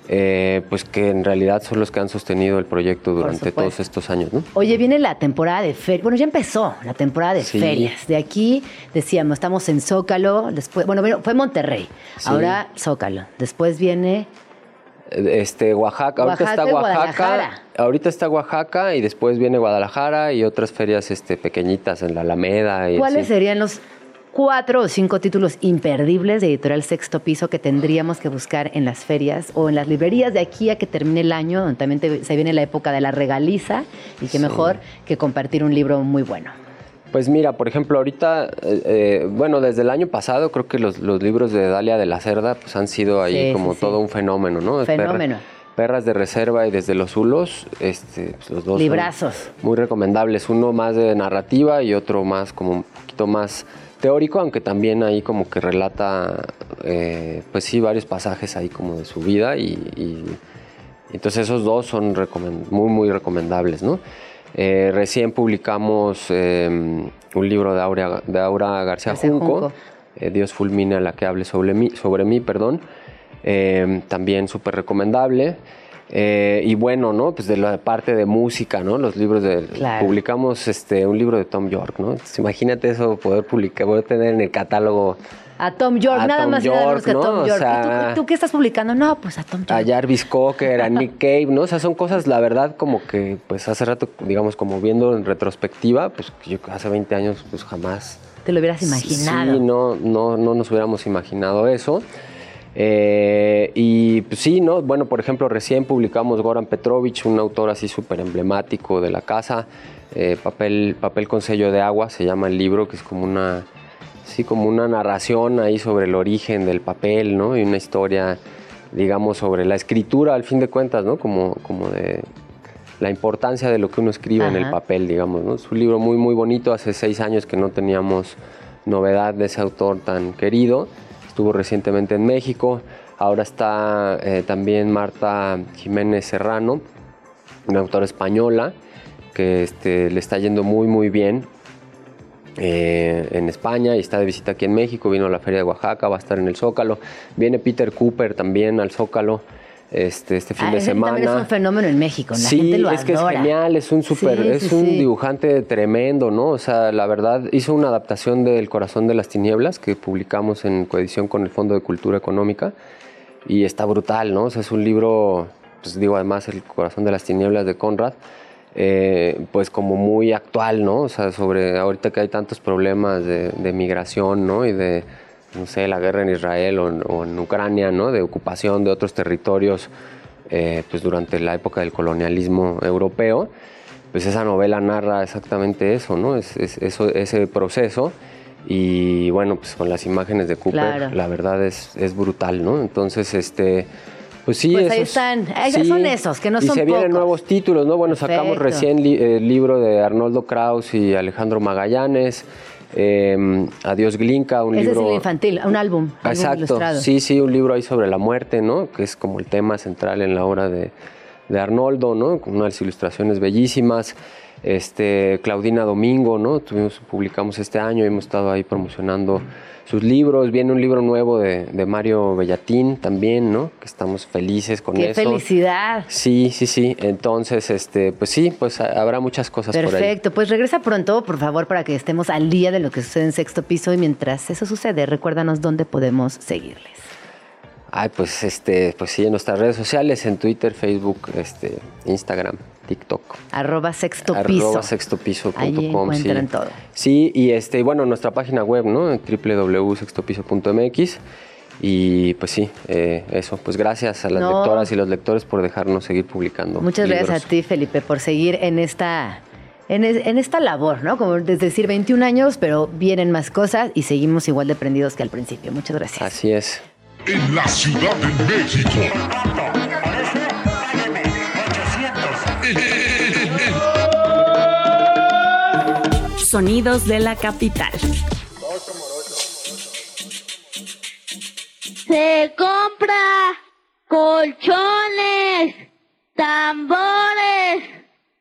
eh, pues que en realidad son los que han sostenido el proyecto durante todos estos años, ¿no? Oye, viene la temporada de ferias. Bueno, ya empezó la temporada de Sí. ferias. De aquí decíamos, estamos en Zócalo, después, bueno, fue Monterrey, Sí. ahora Zócalo. Después viene Este, Oaxaca, ahorita Oaxaca está Oaxaca, ahorita está Oaxaca y después viene Guadalajara y otras ferias este, pequeñitas en la Alameda. Y ¿Cuáles así. serían los cuatro o cinco títulos imperdibles de Editorial Sexto Piso que tendríamos que buscar en las ferias o en las librerías de aquí a que termine el año, donde también te- se viene la época de la regaliza y que mejor que compartir un libro muy bueno? Pues mira, por ejemplo, ahorita, eh, eh, bueno, desde el año pasado creo que los, los libros de Dalia de la Cerda pues han sido ahí Sí, como sí, todo un fenómeno, ¿no? Fenómeno. Perras de reserva y desde los Zulos, este, pues, los dos son Librazos. muy recomendables. Uno más de narrativa y otro más como un poquito más teórico, aunque también ahí como que relata, eh, pues sí, varios pasajes ahí como de su vida y, y- entonces esos dos son muy, muy recomendables, ¿no? Eh, recién publicamos eh, un libro de Aura, de Aura García, García Junco, Junco. eh, Dios fulmine a la que hable sobre mí, sobre mí perdón. Eh, también súper recomendable. Eh, y bueno, ¿no? Pues de la parte de música, ¿no? Los libros de... Claro. Publicamos este, un libro de Tom York, ¿no? Entonces, imagínate eso, poder publicar, poder tener en el catálogo A Tom York, A nada Tom más y nada menos York, que a ¿no? Tom O York. ¿Y sea- tú, qué estás publicando? No, pues a Tom York. a Jarvis Cocker, a Nick Cave, ¿no? O sea, son cosas, la verdad, como que, pues hace rato, digamos, como viendo en retrospectiva, pues que yo hace 20 años, pues jamás. Te lo hubieras imaginado. Sí, no, no, no nos hubiéramos imaginado eso. Eh, y pues sí, ¿no? Bueno, por ejemplo, recién publicamos Goran Petrovich, un autor así súper emblemático de la casa. eh, papel, papel con sello de agua se llama el libro, que es como una, sí, como una narración ahí sobre el origen del papel, ¿no? Y una historia, digamos, sobre la escritura, al fin de cuentas, ¿no? Como, como de la importancia de lo que uno escribe en el papel, digamos, ¿no? Es un libro muy, muy bonito. Hace seis años que no teníamos novedad de ese autor tan querido. Estuvo recientemente en México. Ahora está eh, también Marta Jiménez Serrano, una autora española que este, le está yendo muy, muy bien eh, en España y está de visita aquí en México. Vino a la Feria de Oaxaca, va a estar en el Zócalo. Viene Peter Cooper también al Zócalo este, este fin Ah, de semana. También es un fenómeno en México. La sí, gente lo es que es genial, es un super, Sí, es sí, un dibujante tremendo, ¿no? O sea, la verdad, hizo una adaptación de El Corazón de las Tinieblas que publicamos en coedición con el Fondo de Cultura Económica y está brutal, ¿no? O sea, es un libro, pues digo, además El Corazón de las Tinieblas de Conrad, eh, pues como muy actual, ¿no? O sea, sobre ahorita que hay tantos problemas de, de migración, ¿no? Y de, no sé, la guerra en Israel o en, o en Ucrania, ¿no? De ocupación de otros territorios, eh, pues durante la época del colonialismo europeo. Pues esa novela narra exactamente eso, ¿no? Es, es- eso, ese proceso. Y bueno, pues con las imágenes de Cooper, Claro. la verdad es, es brutal, ¿no? Entonces, este... Pues sí, Pues ahí esos- están. Ahí son esos, que no y son se vienen pocos. nuevos títulos, ¿no? Bueno, sacamos Perfecto. recién li- el libro de Arnoldo Kraus y Alejandro Magallanes, eh, Adiós Glinka, un Ese libro... es el infantil, un álbum, Exacto, ilustrado. sí, sí, un libro ahí sobre la muerte, ¿no? Que es como el tema central en la obra de, de Arnoldo, ¿no? Con unas ilustraciones bellísimas. Este, Claudina Domingo, ¿no? Tuvimos, publicamos este año, hemos estado ahí promocionando sus libros. Viene un libro nuevo de, de Mario Bellatín también, ¿no? Que estamos felices con ¡Qué eso. felicidad! Sí, sí, sí. Entonces, este, pues sí, pues ha- habrá muchas cosas por ahí. Perfecto, pues regresa pronto, por favor, para que estemos al día de lo que sucede en sexto piso y mientras eso sucede, recuérdanos dónde podemos seguirles. Ay, pues este, pues sí, en nuestras redes sociales, en Twitter, Facebook, este, Instagram, TikTok. Arroba sexto piso. Arroba sextopiso.com. Ahí encuentran sí. todo. Sí, y este, bueno, nuestra página web, ¿no? Www.sextopiso.mx. Y pues sí, eh, eso. Pues gracias a las No. lectoras y los lectores por dejarnos seguir publicando. Muchas libros. gracias a ti, Felipe, por seguir en esta, en, es- en esta labor, ¿no? Como es decir, 21 años, pero vienen más cosas y seguimos igual de prendidos que al principio. Muchas gracias. Así es. en la Ciudad de México. Sonidos de la capital. Se compra colchones, tambores,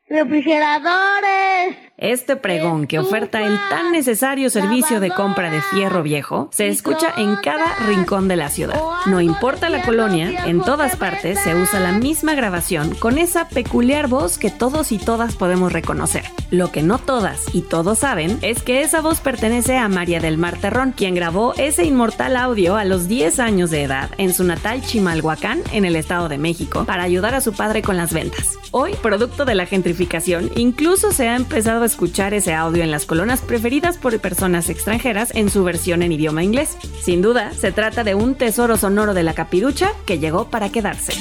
refrigeradores, este pregón que oferta el tan necesario servicio de compra de fierro viejo se escucha en cada rincón de la ciudad. No importa la colonia, en todas partes se usa la misma grabación con esa peculiar voz que todos y todas podemos reconocer. Lo que no todas y todos saben es que esa voz pertenece a María del Mar Terrón, quien grabó ese inmortal audio a los 10 años de edad en su natal Chimalhuacán, en el Estado de México, para ayudar a su padre con las ventas. Hoy, producto de la gentrificación, incluso se ha empezado escuchar ese audio en las colonas preferidas por personas extranjeras en su versión en idioma inglés. Sin duda, se trata de un tesoro sonoro de la capirucha que llegó para quedarse.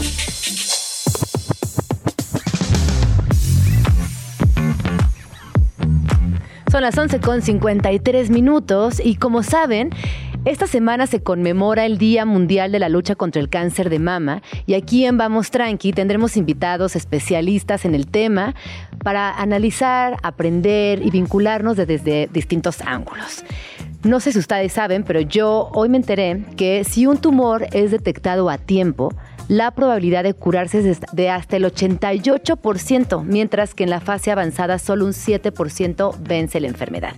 Son las 11 con 53 minutos y como saben, esta semana se conmemora el Día Mundial de la Lucha contra el Cáncer de Mama y aquí en Vamos Tranqui tendremos invitados especialistas en el tema para analizar, aprender y vincularnos desde distintos ángulos. No sé si ustedes saben, pero yo hoy me enteré que si un tumor es detectado a tiempo, la probabilidad de curarse es de hasta el 88%, mientras que en la fase avanzada solo un 7% vence la enfermedad.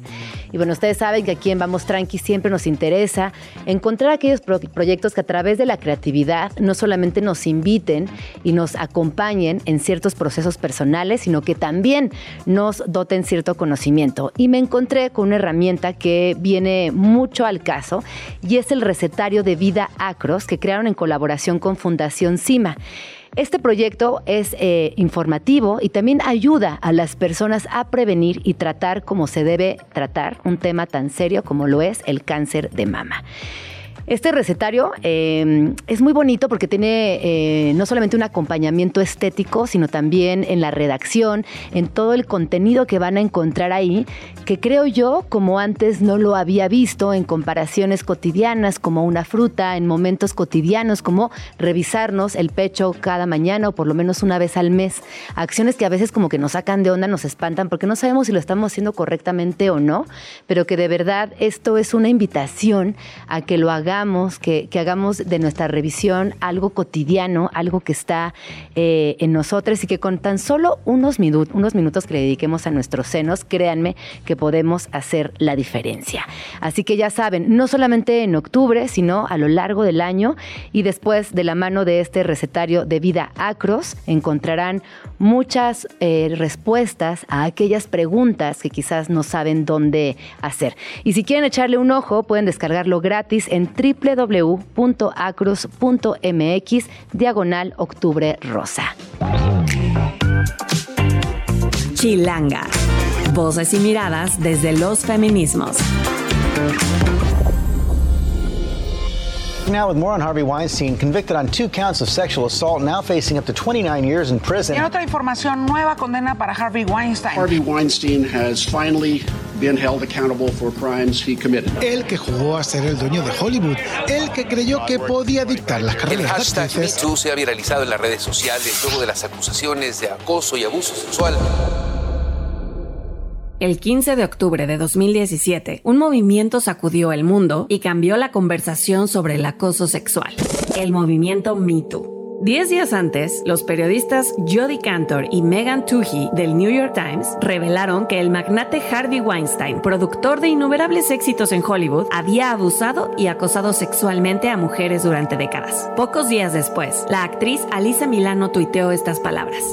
Y bueno, ustedes saben que aquí en Vamos Tranqui siempre nos interesa encontrar aquellos proyectos que a través de la creatividad no solamente nos inviten y nos acompañen en ciertos procesos personales, sino que también nos doten cierto conocimiento. Y me encontré con una herramienta que viene mucho al caso y es el recetario de vida Acros que crearon en colaboración con Fundación CIMA. Este proyecto es eh, informativo y también ayuda a las personas a prevenir y tratar como se debe tratar un tema tan serio como lo es el cáncer de mama. Este recetario em, es muy bonito porque tiene eh, no solamente un acompañamiento estético, sino también en la redacción, en todo el contenido que van a encontrar ahí, que creo yo, como antes no lo había visto en comparaciones cotidianas, como una fruta, en momentos cotidianos, como revisarnos el pecho cada mañana o por lo menos una vez al mes. Acciones que a veces como que nos sacan de onda, nos espantan, porque no sabemos si lo estamos haciendo correctamente o no, pero que de verdad esto es una invitación a que lo hagamos que, hagamos de nuestra revisión algo cotidiano, algo que está eh, en nosotros y que con tan solo unos, minutos, unos minutos que le dediquemos a nuestros senos, créanme que podemos hacer la diferencia. Así que ya saben, no solamente en octubre, sino a lo largo del año y después de la mano de este recetario de vida acros, encontrarán muchas eh, respuestas a aquellas preguntas que quizás no saben dónde hacer. Y si quieren echarle un ojo, pueden descargarlo gratis en www.acros.mx diagonal octubre rosa. Chilanga. Voces y miradas desde los feminismos. Now with more on Harvey Weinstein, convicted on two counts of sexual assault, now facing up to 29 years in prison. En otra información, nueva condena para Harvey Weinstein. Harvey Weinstein has finally been held accountable for crimes he committed. El que jugó a ser el dueño de Hollywood, el que creyó que podía dictar las carreras el hashtag MeToo se ha viralizado en las redes sociales luego de las acusaciones de acoso y abuso sexual. El 15 de octubre de 2017, un movimiento sacudió el mundo y cambió la conversación sobre el acoso sexual. El movimiento MeToo. Diez días antes, los periodistas Jody Cantor y Megan Toohey del New York Times revelaron que el magnate Harvey Weinstein, productor de innumerables éxitos en Hollywood, había abusado y acosado sexualmente a mujeres durante décadas. Pocos días después, la actriz Alisa Milano tuiteó estas palabras.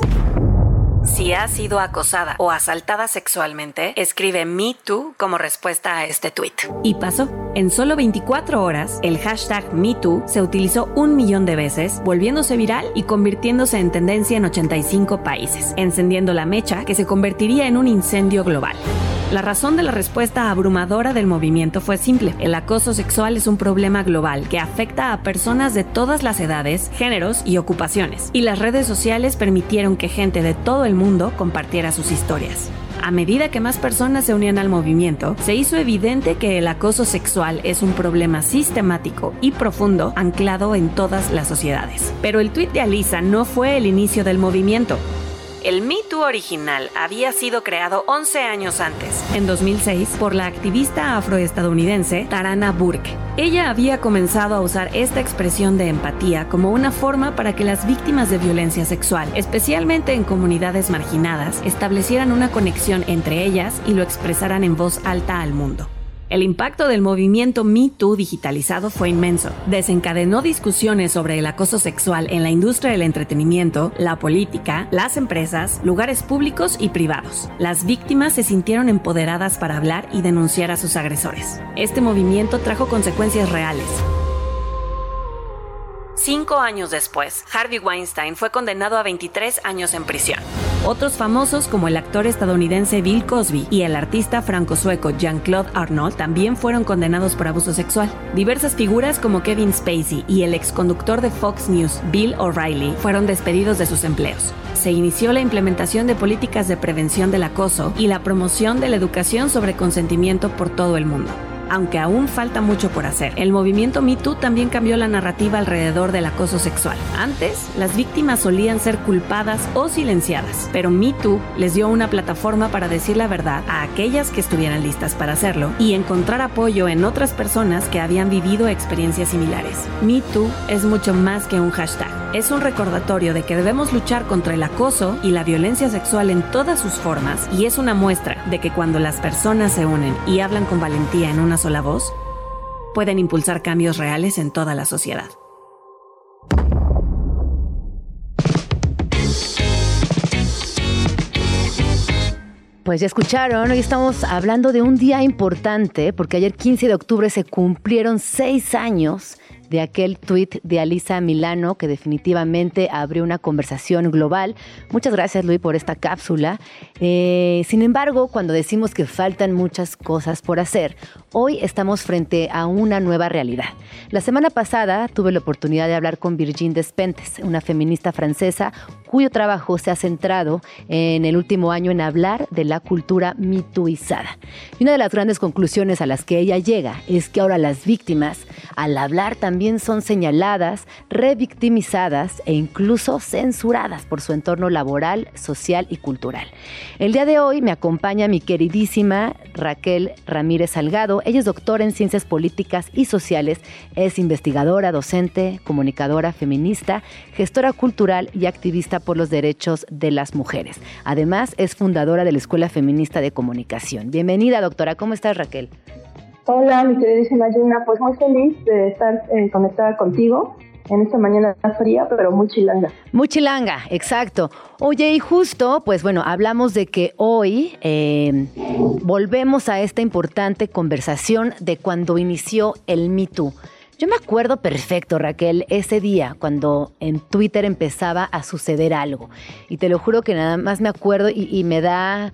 Si has sido acosada o asaltada sexualmente, escribe Me Too como respuesta a este tweet. Y pasó. En solo 24 horas, el hashtag MeToo se utilizó un millón de veces, volviéndose viral y convirtiéndose en tendencia en 85 países, encendiendo la mecha que se convertiría en un incendio global. La razón de la respuesta abrumadora del movimiento fue simple. El acoso sexual es un problema global que afecta a personas de todas las edades, géneros y ocupaciones. Y las redes sociales permitieron que gente de todo el mundo compartiera sus historias. A medida que más personas se unían al movimiento, se hizo evidente que el acoso sexual es un problema sistemático y profundo anclado en todas las sociedades. Pero el tuit de Alisa no fue el inicio del movimiento. El Me Too original había sido creado 11 años antes, en 2006, por la activista afroestadounidense Tarana Burke. Ella había comenzado a usar esta expresión de empatía como una forma para que las víctimas de violencia sexual, especialmente en comunidades marginadas, establecieran una conexión entre ellas y lo expresaran en voz alta al mundo. El impacto del movimiento Me Too digitalizado fue inmenso. Desencadenó discusiones sobre el acoso sexual en la industria del entretenimiento, la política, las empresas, lugares públicos y privados. Las víctimas se sintieron empoderadas para hablar y denunciar a sus agresores. Este movimiento trajo consecuencias reales. Cinco años después, Harvey Weinstein fue condenado a 23 años en prisión. Otros famosos como el actor estadounidense Bill Cosby y el artista franco-sueco Jean-Claude Arnault también fueron condenados por abuso sexual. Diversas figuras como Kevin Spacey y el exconductor de Fox News Bill O'Reilly fueron despedidos de sus empleos. Se inició la implementación de políticas de prevención del acoso y la promoción de la educación sobre consentimiento por todo el mundo aunque aún falta mucho por hacer. El movimiento Me Too también cambió la narrativa alrededor del acoso sexual. Antes, las víctimas solían ser culpadas o silenciadas, pero Me Too les dio una plataforma para decir la verdad a aquellas que estuvieran listas para hacerlo y encontrar apoyo en otras personas que habían vivido experiencias similares. Me Too es mucho más que un hashtag. Es un recordatorio de que debemos luchar contra el acoso y la violencia sexual en todas sus formas y es una muestra de que cuando las personas se unen y hablan con valentía en una sola voz, pueden impulsar cambios reales en toda la sociedad. Pues ya escucharon, hoy estamos hablando de un día importante porque ayer 15 de octubre se cumplieron seis años de aquel tuit de Alisa Milano que definitivamente abrió una conversación global. Muchas gracias Luis por esta cápsula. Eh, sin embargo, cuando decimos que faltan muchas cosas por hacer, hoy estamos frente a una nueva realidad. La semana pasada tuve la oportunidad de hablar con Virginie Despentes, una feminista francesa cuyo trabajo se ha centrado en el último año en hablar de la cultura mituizada. Y una de las grandes conclusiones a las que ella llega es que ahora las víctimas, al hablar también son señaladas, revictimizadas e incluso censuradas por su entorno laboral, social y cultural. El día de hoy me acompaña mi queridísima Raquel Ramírez Salgado. Ella es doctora en ciencias políticas y sociales, es investigadora, docente, comunicadora feminista, gestora cultural y activista por los derechos de las mujeres. Además, es fundadora de la Escuela Feminista de Comunicación. Bienvenida, doctora. ¿Cómo estás, Raquel? Hola, mi queridísima Gina. Pues muy feliz de estar eh, conectada contigo en esta mañana fría, pero muy chilanga. Muy chilanga, exacto. Oye, y justo, pues bueno, hablamos de que hoy eh, volvemos a esta importante conversación de cuando inició el Me Too. Yo me acuerdo perfecto, Raquel, ese día cuando en Twitter empezaba a suceder algo. Y te lo juro que nada más me acuerdo y, me da...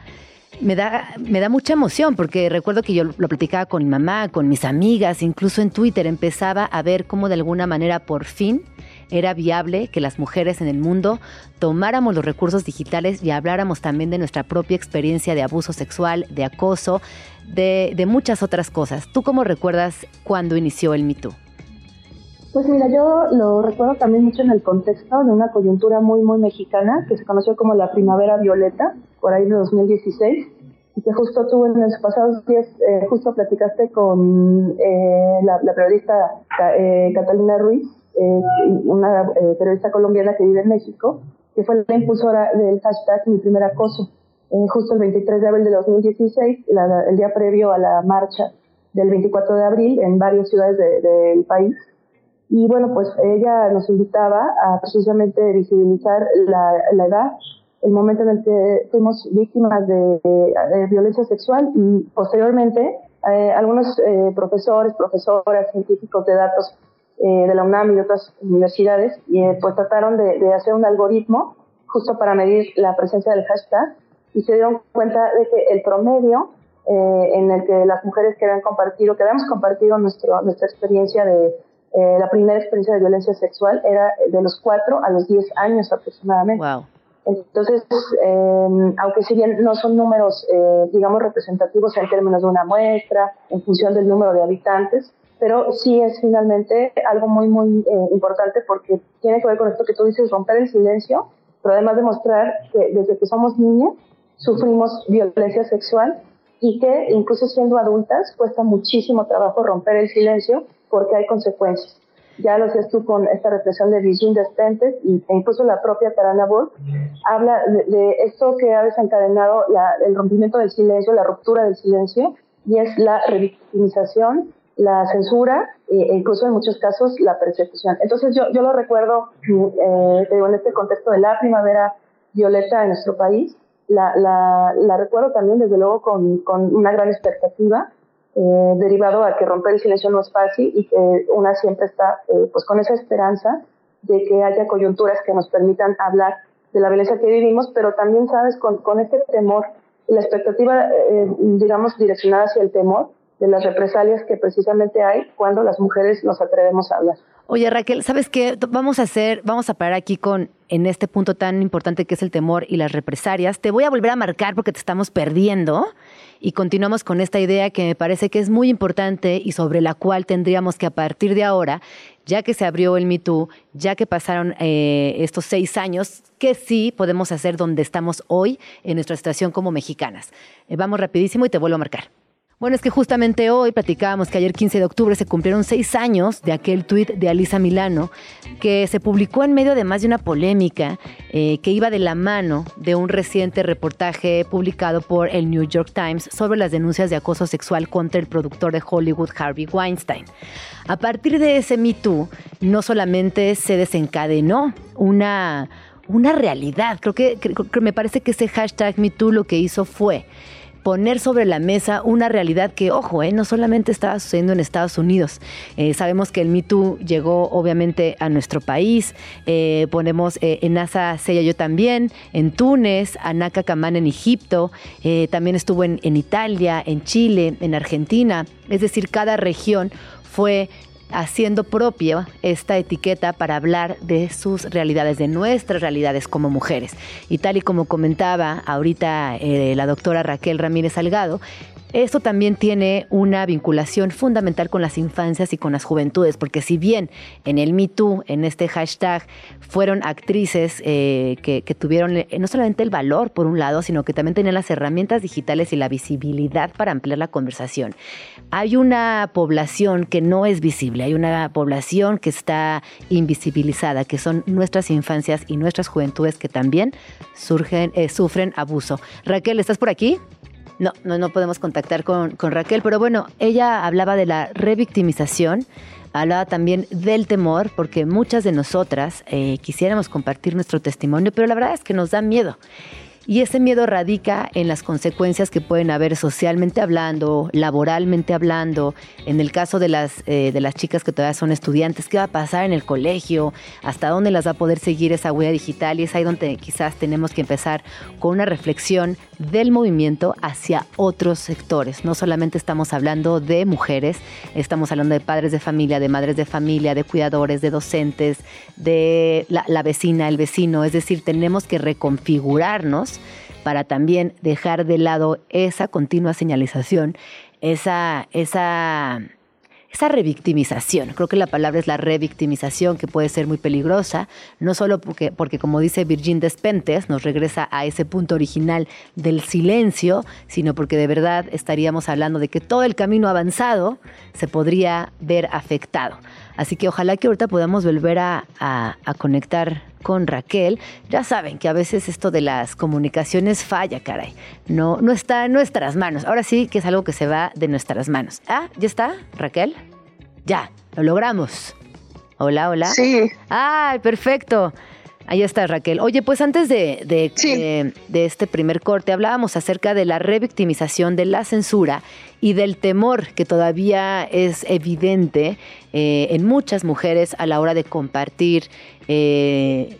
Me da, me da mucha emoción porque recuerdo que yo lo platicaba con mi mamá, con mis amigas, incluso en Twitter empezaba a ver cómo de alguna manera por fin era viable que las mujeres en el mundo tomáramos los recursos digitales y habláramos también de nuestra propia experiencia de abuso sexual, de acoso, de, de muchas otras cosas. ¿Tú cómo recuerdas cuando inició el Me pues mira, yo lo recuerdo también mucho en el contexto de una coyuntura muy, muy mexicana que se conoció como la Primavera Violeta, por ahí de 2016, y que justo tú en los pasados días, eh, justo platicaste con eh, la, periodista eh, Catalina Ruiz, una periodista colombiana que vive en México, que fue la impulsora del hashtag Mi Primer Acoso, justo el 23 de abril de 2016, el día previo a la marcha del 24 de abril en varias ciudades del país y bueno, pues ella nos invitaba a precisamente visibilizar la, la edad, el momento en el que fuimos víctimas de, violencia sexual y posteriormente eh, algunos eh, profesores, profesoras, científicos de datos eh, de la UNAM y otras universidades, y, pues trataron de, hacer un algoritmo justo para medir la presencia del hashtag y se dieron cuenta de que el promedio en el que las mujeres que habían compartido, que habíamos compartido nuestro, nuestra experiencia de eh, la primera experiencia de violencia sexual era de los 4 a los 10 años aproximadamente. Wow. Entonces, eh, aunque si bien no son números, eh, digamos, representativos en términos de una muestra, en función del número de habitantes, pero sí es finalmente algo muy, muy eh, importante porque tiene que ver con esto que tú dices, romper el silencio, pero además demostrar que desde que somos niñas sufrimos violencia sexual y que incluso siendo adultas cuesta muchísimo trabajo romper el silencio porque hay consecuencias. Ya lo sé tú con esta reflexión de Virginia Despentes y, e incluso la propia Tarana Wolf, habla de, esto que ha desencadenado el rompimiento del silencio, la ruptura del silencio, y es la revictimización, la censura e incluso en muchos casos la persecución. Entonces yo, yo lo recuerdo eh, en este contexto de la primavera violeta en nuestro país, la, la, la recuerdo también desde luego con, con una gran expectativa, eh, derivado a que romper el silencio no es fácil y que una siempre está eh, pues con esa esperanza de que haya coyunturas que nos permitan hablar de la violencia que vivimos, pero también, sabes, con, con este temor, la expectativa, eh, digamos, direccionada hacia el temor de las represalias que precisamente hay cuando las mujeres nos atrevemos a hablar. Oye, Raquel, ¿sabes qué? Vamos a hacer, vamos a parar aquí con en este punto tan importante que es el temor y las represalias. Te voy a volver a marcar porque te estamos perdiendo y continuamos con esta idea que me parece que es muy importante y sobre la cual tendríamos que a partir de ahora, ya que se abrió el Me ya que pasaron eh, estos seis años, que sí podemos hacer donde estamos hoy en nuestra situación como mexicanas. Eh, vamos rapidísimo y te vuelvo a marcar. Bueno, es que justamente hoy platicábamos que ayer 15 de octubre se cumplieron seis años de aquel tuit de Alisa Milano que se publicó en medio de más de una polémica eh, que iba de la mano de un reciente reportaje publicado por el New York Times sobre las denuncias de acoso sexual contra el productor de Hollywood Harvey Weinstein. A partir de ese Me Too, no solamente se desencadenó una, una realidad, creo que, creo que me parece que ese hashtag Me Too lo que hizo fue poner sobre la mesa una realidad que, ojo, eh, no solamente estaba sucediendo en Estados Unidos. Eh, sabemos que el Me Too llegó obviamente a nuestro país. Eh, ponemos en Asa yo también, en Túnez, Anaka Kaman en Egipto, también estuvo en, en Italia, en Chile, en Argentina. Es decir, cada región fue haciendo propia esta etiqueta para hablar de sus realidades, de nuestras realidades como mujeres. Y tal y como comentaba ahorita eh, la doctora Raquel Ramírez Salgado, esto también tiene una vinculación fundamental con las infancias y con las juventudes, porque si bien en el Me Too, en este hashtag, fueron actrices eh, que, tuvieron eh, no solamente el valor, por un lado, sino que también tenían las herramientas digitales y la visibilidad para ampliar la conversación. Hay una población que no es visible, hay una población que está invisibilizada, que son nuestras infancias y nuestras juventudes que también surgen, eh, sufren abuso. Raquel, ¿estás por aquí? No, no, no podemos contactar con, Raquel, pero bueno, ella hablaba de la revictimización, hablaba también del temor, porque muchas de nosotras eh, quisiéramos compartir nuestro testimonio, pero la verdad es que nos da miedo. Y ese miedo radica en las consecuencias que pueden haber socialmente hablando, laboralmente hablando, en el caso de las, eh, de las chicas que todavía son estudiantes, qué va a pasar en el colegio, hasta dónde las va a poder seguir esa huella digital y es ahí donde quizás tenemos que empezar con una reflexión del movimiento hacia otros sectores. No solamente estamos hablando de mujeres, estamos hablando de padres de familia, de madres de familia, de cuidadores, de docentes, de la, vecina, el vecino, es decir, tenemos que reconfigurarnos para también dejar de lado esa continua señalización, esa, esa, esa revictimización. Creo que la palabra es la revictimización, que puede ser muy peligrosa, no solo porque, porque como dice Virgin Despentes, nos regresa a ese punto original del silencio, sino porque de verdad estaríamos hablando de que todo el camino avanzado se podría ver afectado. Así que ojalá que ahorita podamos volver a, a conectar con Raquel. Ya saben que a veces esto de las comunicaciones falla, caray. No, no está en nuestras manos. Ahora sí que es algo que se va de nuestras manos. Ah, ¿ya está, Raquel? Ya, lo logramos. Hola, hola. Sí. Ah, perfecto. Ahí está Raquel. Oye, pues antes de, de, de, este primer corte hablábamos acerca de la revictimización, de la censura y del temor que todavía es evidente eh, en muchas mujeres a la hora de compartir eh,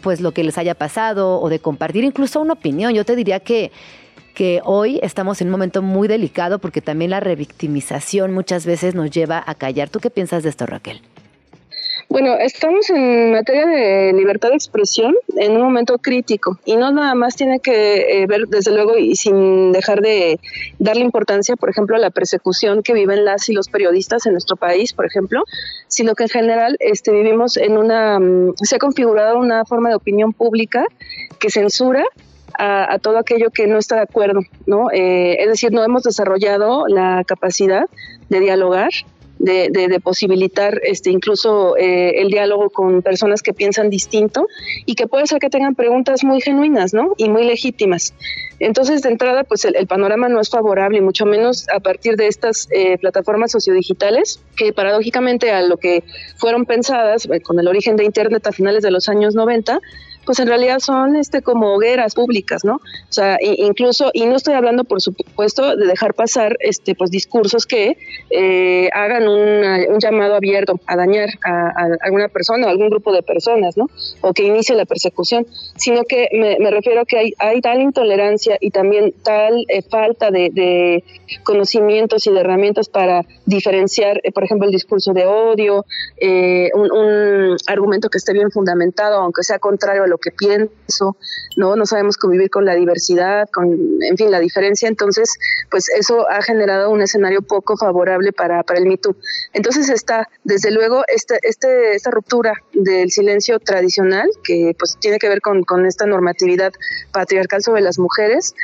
pues lo que les haya pasado o de compartir incluso una opinión. Yo te diría que que hoy estamos en un momento muy delicado porque también la revictimización muchas veces nos lleva a callar. ¿Tú qué piensas de esto, Raquel? Bueno, estamos en materia de libertad de expresión en un momento crítico y no nada más tiene que eh, ver, desde luego, y sin dejar de darle importancia, por ejemplo, a la persecución que viven las y los periodistas en nuestro país, por ejemplo, sino que en general este, vivimos en una, mm, se ha configurado una forma de opinión pública que censura a, todo aquello que no está de acuerdo, ¿no? Eh, es decir, no hemos desarrollado la capacidad de dialogar de, posibilitar este, incluso eh, el diálogo con personas que piensan distinto y que puede ser que tengan preguntas muy genuinas ¿no? y muy legítimas. Entonces, de entrada, pues el, panorama no es favorable, mucho menos a partir de estas eh, plataformas sociodigitales, que paradójicamente a lo que fueron pensadas eh, con el origen de Internet a finales de los años 90, pues en realidad son este como hogueras públicas, ¿no? O sea, incluso, y no estoy hablando, por supuesto, de dejar pasar este pues discursos que eh, hagan un llamado abierto a dañar a, alguna persona o algún grupo de personas, ¿no? O que inicie la persecución, sino que me, refiero a que hay, hay tal intolerancia y también tal eh, falta de, conocimientos y de herramientas para diferenciar, eh, por ejemplo, el discurso de odio, un, un argumento que esté bien fundamentado, aunque sea contrario a lo que pienso, ¿no? No sabemos convivir con la diversidad, con, en fin, la diferencia. Entonces, pues eso ha generado un escenario poco favorable para, para el Me Entonces está, desde luego, este, este, esta ruptura del silencio tradicional, que pues tiene que ver con, con esta normatividad patriarcal sobre las mujeres,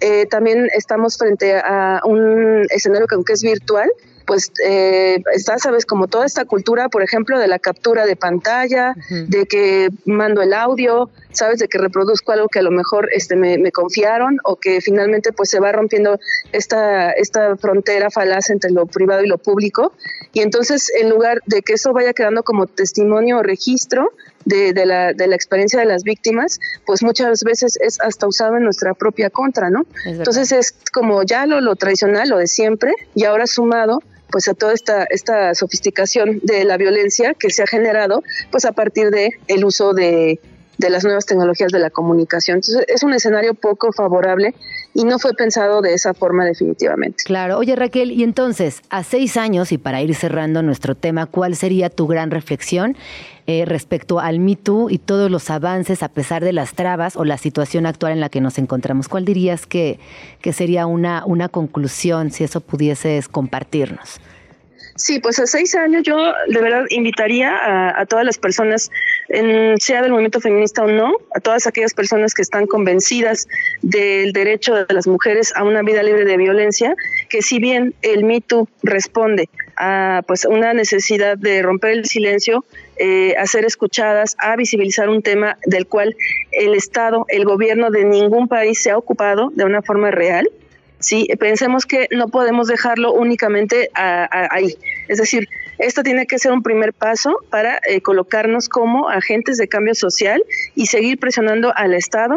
eh, también estamos frente a un escenario que aunque es virtual, pues eh, está, sabes, como toda esta cultura, por ejemplo, de la captura de pantalla, de que mando el audio, sabes, de que reproduzco algo que a lo mejor este, me, confiaron o que finalmente pues se va rompiendo esta, esta frontera falaz entre lo privado y lo público. Y entonces, en lugar de que eso vaya quedando como testimonio o registro, de, de, la, de, la, experiencia de las víctimas, pues muchas veces es hasta usado en nuestra propia contra, ¿no? Entonces es como ya lo, lo tradicional, lo de siempre, y ahora sumado pues a toda esta, esta sofisticación de la violencia que se ha generado pues a partir de el uso de, de las nuevas tecnologías de la comunicación. Entonces es un escenario poco favorable y no fue pensado de esa forma definitivamente. Claro. Oye Raquel, y entonces, a seis años, y para ir cerrando nuestro tema, ¿cuál sería tu gran reflexión eh, respecto al Me Too y todos los avances a pesar de las trabas o la situación actual en la que nos encontramos? ¿Cuál dirías que, que sería una, una conclusión si eso pudieses compartirnos? Sí, pues a seis años yo de verdad invitaría a, todas las personas, sea del movimiento feminista o no, a todas aquellas personas que están convencidas del derecho de las mujeres a una vida libre de violencia, que si bien el Me responde a pues una necesidad de romper el silencio, eh, a ser escuchadas, a visibilizar un tema del cual el Estado, el gobierno de ningún país se ha ocupado de una forma real, ¿sí? Pensemos que no podemos dejarlo únicamente ahí. Es decir, esto tiene que ser un primer paso para eh, colocarnos como agentes de cambio social y seguir presionando al Estado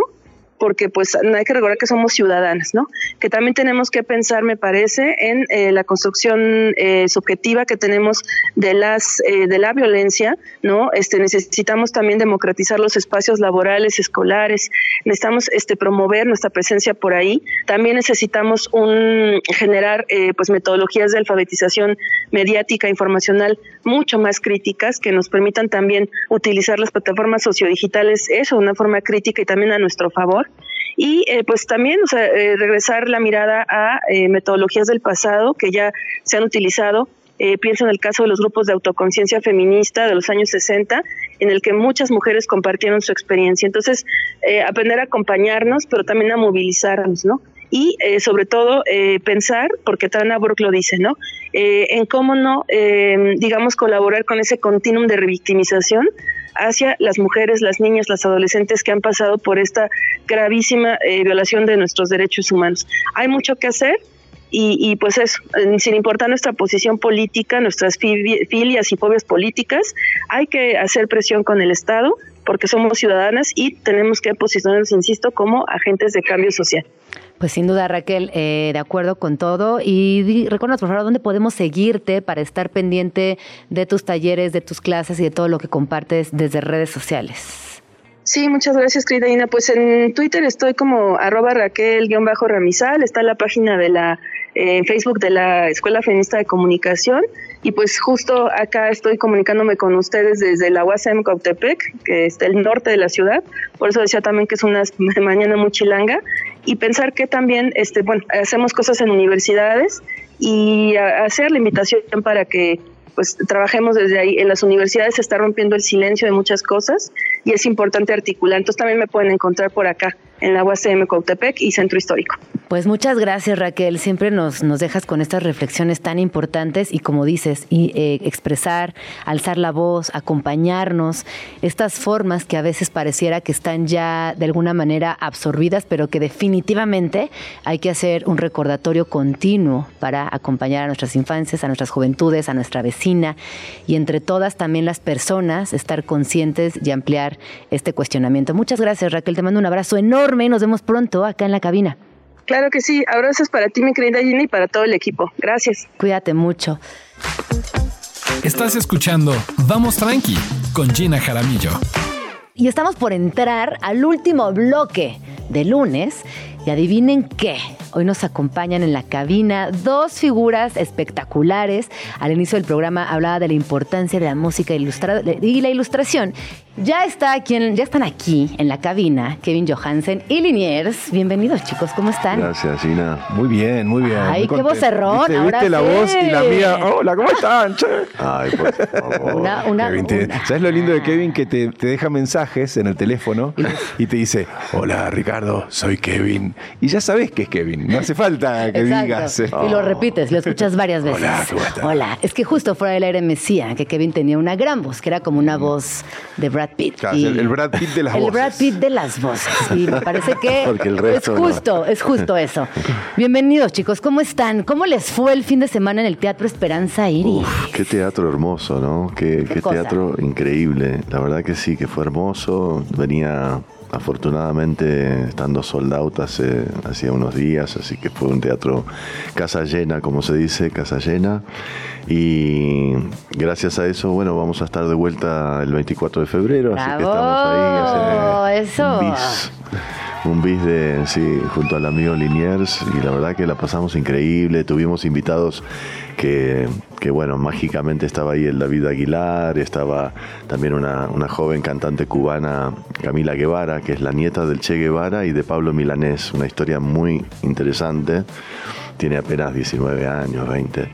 porque pues no hay que recordar que somos ciudadanas, ¿no? Que también tenemos que pensar, me parece, en eh, la construcción eh, subjetiva que tenemos de las eh, de la violencia, ¿no? Este necesitamos también democratizar los espacios laborales, escolares, necesitamos este promover nuestra presencia por ahí. También necesitamos un generar pues metodologías de alfabetización mediática informacional mucho más críticas que nos permitan también utilizar las plataformas sociodigitales eso de una forma crítica y también a nuestro favor y eh, pues también o sea, eh, regresar la mirada a eh, metodologías del pasado que ya se han utilizado. pienso en el caso de los grupos de autoconciencia feminista de los años 60, en el que muchas mujeres compartieron su experiencia. Entonces, aprender a acompañarnos, pero también a movilizarnos, ¿no? Y sobre todo pensar, porque Tana Burke lo dice, ¿no? en cómo no, digamos, colaborar con ese continuum de revictimización hacia las mujeres, las niñas, las adolescentes que han pasado por esta gravísima eh, violación de nuestros derechos humanos. Hay mucho que hacer, y, pues eso, sin importar nuestra posición política, nuestras filias y fobias políticas, hay que hacer presión con el Estado porque somos ciudadanas y tenemos que posicionarnos, insisto, como agentes de cambio social. Pues sin duda, Raquel, eh, de acuerdo con todo. Y recuerda, por favor, dónde podemos seguirte para estar pendiente de tus talleres, de tus clases y de todo lo que compartes desde redes sociales. Sí, muchas gracias, querida Pues en Twitter estoy como arroba Raquel-Ramizal, está la página de la eh, Facebook de la Escuela Feminista de Comunicación Y pues justo acá estoy comunicándome con ustedes desde la UASM Cautepec, que está el norte de la ciudad. Por eso decía también que es una mañana muy chilanga. Y pensar que también, este, bueno, hacemos cosas en universidades y hacer la invitación para que pues trabajemos desde ahí. En las universidades se está rompiendo el silencio de muchas cosas y es importante articular. Entonces también me pueden encontrar por acá en la UACM Cautepec y Centro Histórico. Pues muchas gracias Raquel, siempre nos, nos dejas con estas reflexiones tan importantes y como dices, y, eh, expresar, alzar la voz, acompañarnos, estas formas que a veces pareciera que están ya de alguna manera absorbidas, pero que definitivamente hay que hacer un recordatorio continuo para acompañar a nuestras infancias, a nuestras juventudes, a nuestra vecina y entre todas también las personas estar conscientes y ampliar este cuestionamiento. Muchas gracias Raquel, te mando un abrazo enorme nos vemos pronto acá en la cabina. Claro que sí. Abrazos para ti, mi querida Gina, y para todo el equipo. Gracias. Cuídate mucho. Estás escuchando Vamos Tranqui con Gina Jaramillo. Y estamos por entrar al último bloque de lunes. Y adivinen qué, hoy nos acompañan en la cabina dos figuras espectaculares. Al inicio del programa hablaba de la importancia de la música ilustrada y la ilustración. Ya, está aquí ya están aquí en la cabina Kevin Johansen y Liniers. Bienvenidos chicos, ¿cómo están? Gracias, Gina. Muy bien, muy bien. Ay, qué vocerrón. ¿Viste, ahora viste la sí. voz y la mía? Hola, ¿cómo están? che? Ay, por favor. Una- una- Kevin, te- una. ¿Sabes lo lindo de Kevin? Que te, te deja mensajes en el teléfono y te dice, hola Ricardo, soy Kevin. Y ya sabes que es Kevin. No hace falta que Exacto. digas. Y lo repites, lo escuchas varias veces. Hola, ¿cómo estás? Hola. Es que justo fuera del aire me decía que Kevin tenía una gran voz, que era como una voz de Brad Pitt. Claro, Y- el- el Brad Pitt de las el voces. Brad Pitt de las voces. Y me parece que el resto es no. justo, es justo eso. Bienvenidos, chicos. ¿Cómo están? ¿Cómo les fue el fin de semana en el Teatro Esperanza Iris? Qué teatro hermoso, ¿no? Qué, teatro increíble. La verdad que sí, que fue hermoso. Venía afortunadamente estando sold out hace hacía unos días, así que fue un teatro casa llena, como se dice, casa llena. Y gracias a eso, bueno, vamos a estar de vuelta el 24 de febrero, así que estamos ahí. Eso. Un bis. Un bis de, sí, junto al amigo Liniers y la verdad que la pasamos increíble. Tuvimos invitados que, que, bueno, mágicamente estaba ahí el David Aguilar, estaba también una, una joven cantante cubana, Camila Guevara, que es la nieta del Che Guevara y de Pablo Milanés. Una historia muy interesante. Tiene apenas 19 años, 20.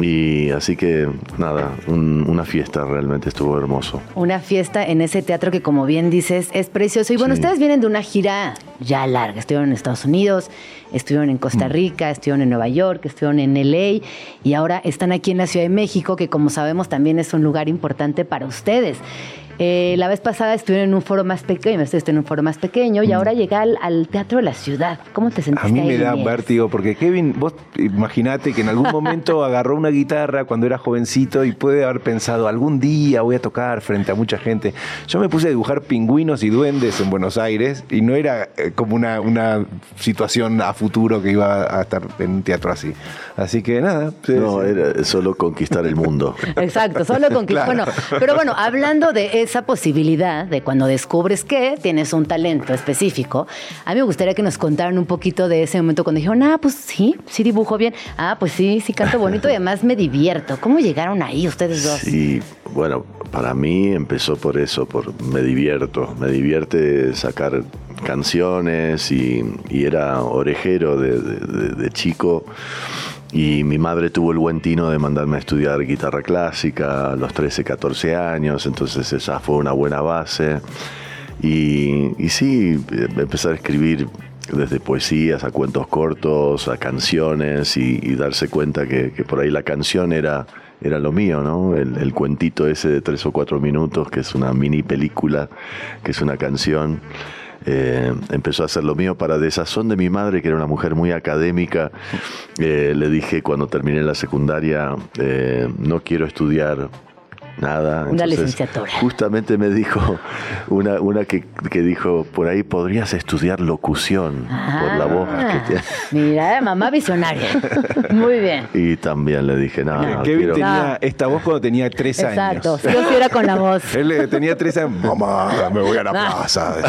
Y así que nada, un- una fiesta realmente estuvo hermoso. Una fiesta en ese teatro que, como bien dices, es precioso. Y bueno, Sí. ustedes vienen de una gira ya larga. Estuvieron en Estados Unidos, estuvieron en Mm. Costa Rica, estuvieron en Nueva York, estuvieron en LA y ahora están aquí en la Ciudad de México, que como sabemos también es un lugar importante para ustedes. Eh, la vez pasada estuvieron en un foro más pequeño, ustedes en un foro más pequeño y ahora llega al, al Teatro de la Ciudad. ¿Cómo te sentiste A mí ahí, me da Liniers? vértigo porque Kevin, vos imaginate que en algún momento agarró una guitarra cuando era jovencito y puede haber pensado, algún día voy a tocar frente a mucha gente. Yo me puse a dibujar pingüinos y duendes en Buenos Aires y no era eh, como una, una situación a futuro que iba a estar en un teatro así. Así que nada. sí, No, sí. era solo conquistar el mundo. Exacto, solo con que, Claro. bueno, pero bueno, hablando de esa posibilidad de cuando descubres que tienes un talento específico, a mí me gustaría que nos contaran un poquito de ese momento cuando dijeron, ah, pues sí, sí dibujo bien, ah, pues sí, sí canto bonito y además me divierto. ¿Cómo llegaron ahí ustedes dos? Sí, bueno, para mí empezó por eso, por me divierto, me divierte sacar canciones y, era orejero de chico y mi madre tuvo el buen tino de mandarme a estudiar guitarra clásica a los 13, 14 años, entonces esa fue una buena base y, y sí, empezar a escribir desde poesías a cuentos cortos, a canciones y, darse cuenta que, que por ahí la canción era, era lo mío, ¿no? El, el cuentito ese de tres o cuatro minutos, que es una mini película, que es una canción. Eh, empezó a hacer lo mío para desazón de mi madre, que era una mujer muy académica. Eh, le dije cuando terminé la secundaria, eh, no quiero estudiar nada. Una Entonces, licenciatura. Justamente me dijo una, una que, que dijo, por ahí podrías estudiar locución por la voz que Ah, tienes. Mira, mamá visionaria. Muy bien. Y también le dije, no, no, Kevin quiero- tenía esta voz cuando tenía tres Exacto, años. si yo sí era con la voz. Él tenía tres años. Mamá, me voy a la Ah. plaza.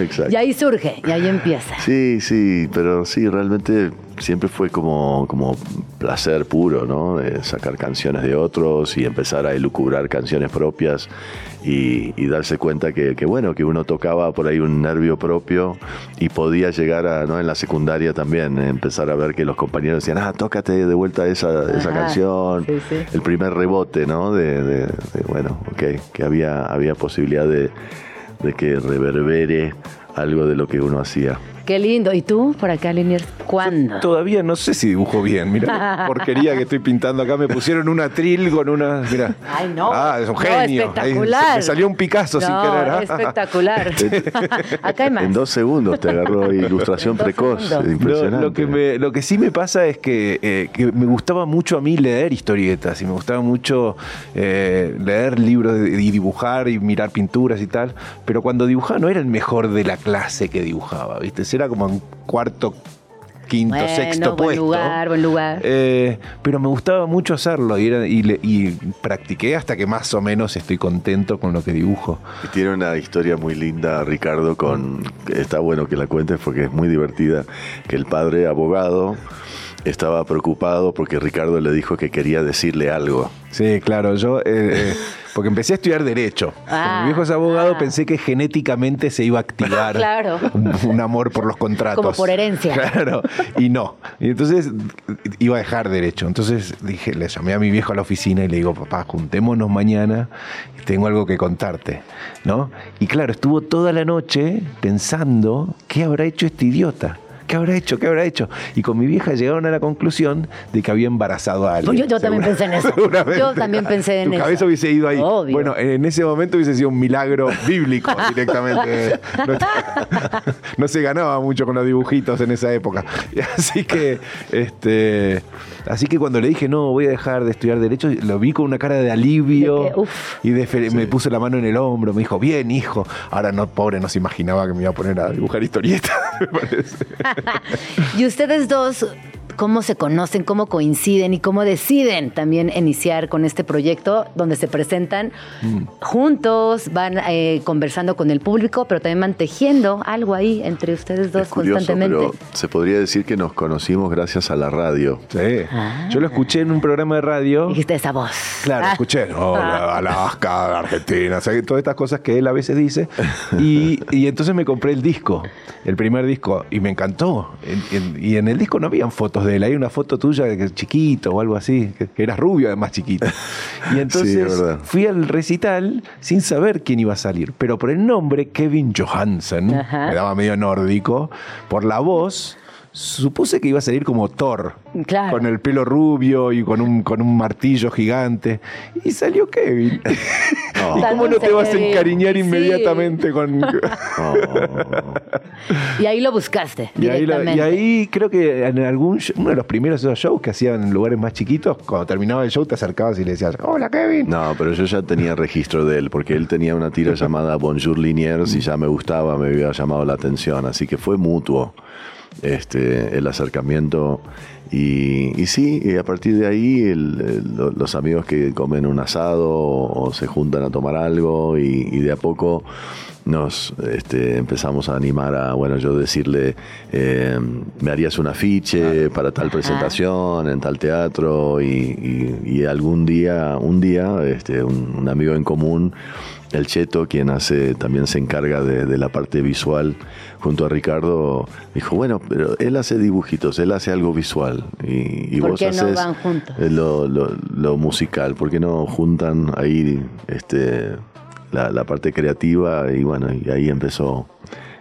Exacto. Y ahí surge, y ahí empieza. Sí, sí, pero sí, realmente siempre fue como, como placer puro, ¿no? De sacar canciones de otros y empezar a elucubrar canciones propias y, y darse cuenta que, que, bueno, que uno tocaba por ahí un nervio propio y podía llegar a, ¿no? En la secundaria también, empezar a ver que los compañeros decían, ah, tócate de vuelta esa, esa canción. sí, sí. El primer rebote, ¿no? De, de- de, bueno, ok, que había, había posibilidad de, de que reverbere algo de lo que uno hacía. Qué lindo. ¿Y tú, por acá, Liniers? ¿Cuándo? Todavía no sé si dibujo bien. Mira, la porquería que estoy pintando acá. Me pusieron una tril con una. Mira. Ay, no. Ah, es un No, genio. Ahí espectacular. me salió un Picasso sin No, querer. ¿ah? espectacular. acá hay más. En dos segundos te agarró ilustración precoz. segundos. Impresionante. Lo, lo que me- lo que sí me pasa es que, eh, que me gustaba mucho a mí leer historietas y me gustaba mucho eh, leer libros y dibujar y mirar pinturas y tal, pero cuando dibujaba no era el mejor de la clase que dibujaba, ¿viste? Era como en cuarto, quinto, bueno, sexto buen puesto. lugar, buen lugar. Eh, pero me gustaba mucho hacerlo y, era- y le- y practiqué hasta que más o menos estoy contento con lo que dibujo. Y Tiene una historia muy linda, Ricardo, con está bueno que la cuentes porque es muy divertida, que el padre abogado estaba preocupado porque Ricardo le dijo que quería decirle algo. Sí, claro, yo, eh, eh, porque empecé a estudiar Derecho. Como Ah, mi viejo es abogado, pensé que genéticamente se iba a activar Claro. un, un amor por los contratos. Como por herencia. Claro, y no. Y entonces iba a dejar Derecho. Entonces dije, le llamé a mi viejo a la oficina y le digo, papá, juntémonos mañana, tengo algo que contarte. ¿No? Y claro, estuvo toda la noche pensando, ¿qué habrá hecho este idiota? ¿Qué habrá hecho? ¿Qué habrá hecho? Y con mi vieja llegaron a la conclusión de que había embarazado a alguien. Yo, yo también pensé en eso. Yo también pensé en tu eso. cabeza hubiese ido ahí. Obvio. Bueno, en ese momento hubiese sido un milagro bíblico directamente. No, no se ganaba mucho con los dibujitos en esa época. Así que, este, así que cuando le dije no, voy a dejar de estudiar derecho, lo vi con una cara de alivio De que, uf. y de fe- me puso la mano en el hombro. Me dijo, bien, hijo. Ahora no, pobre, no se imaginaba que me iba a poner a dibujar historietas. me parece. Y ustedes dos, ¿cómo se conocen, cómo coinciden y cómo deciden también iniciar con este proyecto donde se presentan Mm. juntos, van eh, conversando con el público, pero también van tejiendo algo ahí entre ustedes dos Es curioso, constantemente? pero se podría decir que nos conocimos gracias a la radio. Sí. Yo lo escuché en un programa de radio. Dijiste esa voz. Claro, Ah. escuché, no, Alaska, Argentina, o sea, todas estas cosas que él a veces dice. Y, y entonces me compré el disco, el primer disco, y me encantó. En- en- y en el disco no habían fotos de él, hay una foto tuya de que chiquito o algo así, que, que eras rubio además chiquito. Y entonces Sí, fui al recital sin saber quién iba a salir, pero por el nombre, Kevin Johansen, Ajá. me daba medio nórdico, por la voz. Supuse que iba a salir como Thor, Claro. con el pelo rubio y con un, con un martillo gigante. Y salió Kevin. ¿Y Tan cómo no te vas a Kevin. encariñar Sí. inmediatamente con.? Y ahí lo buscaste Y ahí, y ahí creo que en algún show- uno de los primeros esos shows que hacían en lugares más chiquitos, cuando terminaba el show te acercabas y le decías, hola Kevin. No, pero yo ya tenía registro de él, porque él tenía una tira llamada Bonjour Liniers y ya me gustaba, me había llamado la atención, así que fue mutuo este, el acercamiento. Y, y sí, y a partir de ahí el- el- lo- los amigos que comen un asado o, o se juntan a tomar algo y, y de a poco nos este, empezamos a animar a, bueno, yo decirle, eh, me harías un afiche para tal presentación en tal teatro y, y- y algún día, un día, este, un, un amigo en común, el Cheto, quien hace, también se encarga de, de la parte visual junto a Ricardo, dijo, bueno, pero él hace dibujitos, él hace algo visual y, y ¿Por vos qué no haces van juntos? eh, lo, lo- lo musical, ¿por qué no juntan ahí este, la, la parte creativa? Y bueno, y ahí empezó.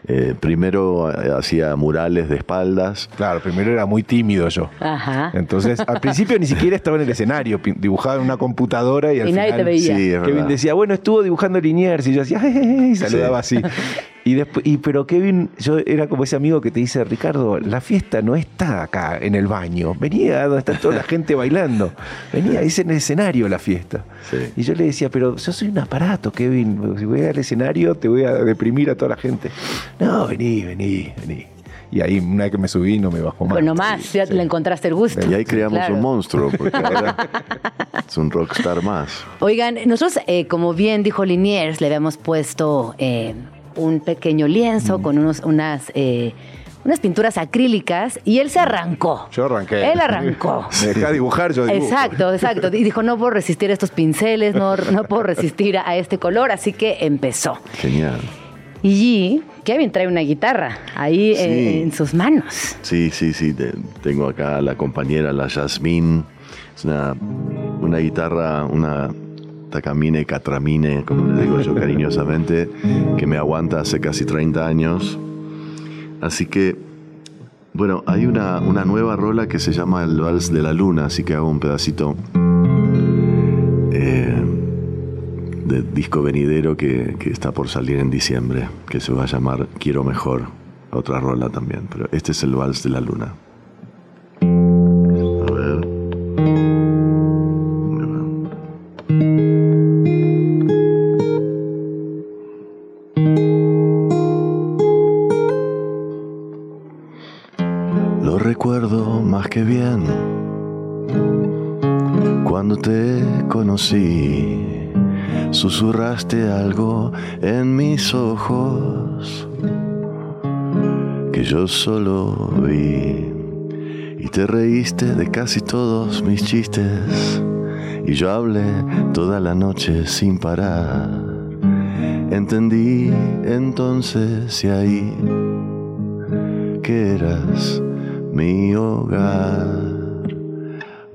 Eh, primero eh, hacía murales de espaldas. Claro, primero era muy tímido yo. Ajá. Entonces, al principio ni siquiera estaba en el escenario, dibujaba en una computadora y al Y nadie final te veía. Sí, es Kevin decía, bueno, estuvo dibujando Liniers y yo hacía, y saludaba así. Y después, y, pero Kevin, yo era como ese amigo que te dice, Ricardo, la fiesta no está acá en el baño, venía donde está toda la gente bailando, venía, es en el escenario la fiesta. Sí. Y yo le decía, pero yo soy un aparato, Kevin, si voy al escenario te voy a deprimir a toda la gente. No, vení, vení, vení. Y ahí una vez que me subí no me bajó más. Bueno, más, ya le encontraste el gusto. Y ahí creamos Claro. un monstruo, porque ahora es un rockstar más. Oigan, nosotros, eh, como bien dijo Liniers, le habíamos puesto eh, un pequeño lienzo con unos, unas, eh, unas pinturas acrílicas y él se arrancó. Yo arranqué. Él arrancó. Me dejá dibujar, yo dibujo. Exacto, exacto. Y dijo, no puedo resistir estos pinceles, no, no puedo resistir a este color, así que empezó. Genial. Y Kevin trae una guitarra ahí Sí. en, en sus manos. Sí, sí, sí. te- tengo acá a la compañera, la Yasmín. Es una, una guitarra, una Takamine Catramine, como le digo yo cariñosamente, que me aguanta hace casi 30 años. Así que, bueno, hay una, una nueva rola que se llama El Vals de la Luna, así que hago un pedacito eh, de disco venidero que, que está por salir en diciembre, que se va a llamar Quiero Mejor. Otra rola también, pero este es el Vals de la Luna. Algo en mis ojos que yo solo vi. Y te reíste de casi todos mis chistes. Y yo hablé toda la noche sin parar. Entendí entonces y ahí que eras mi hogar.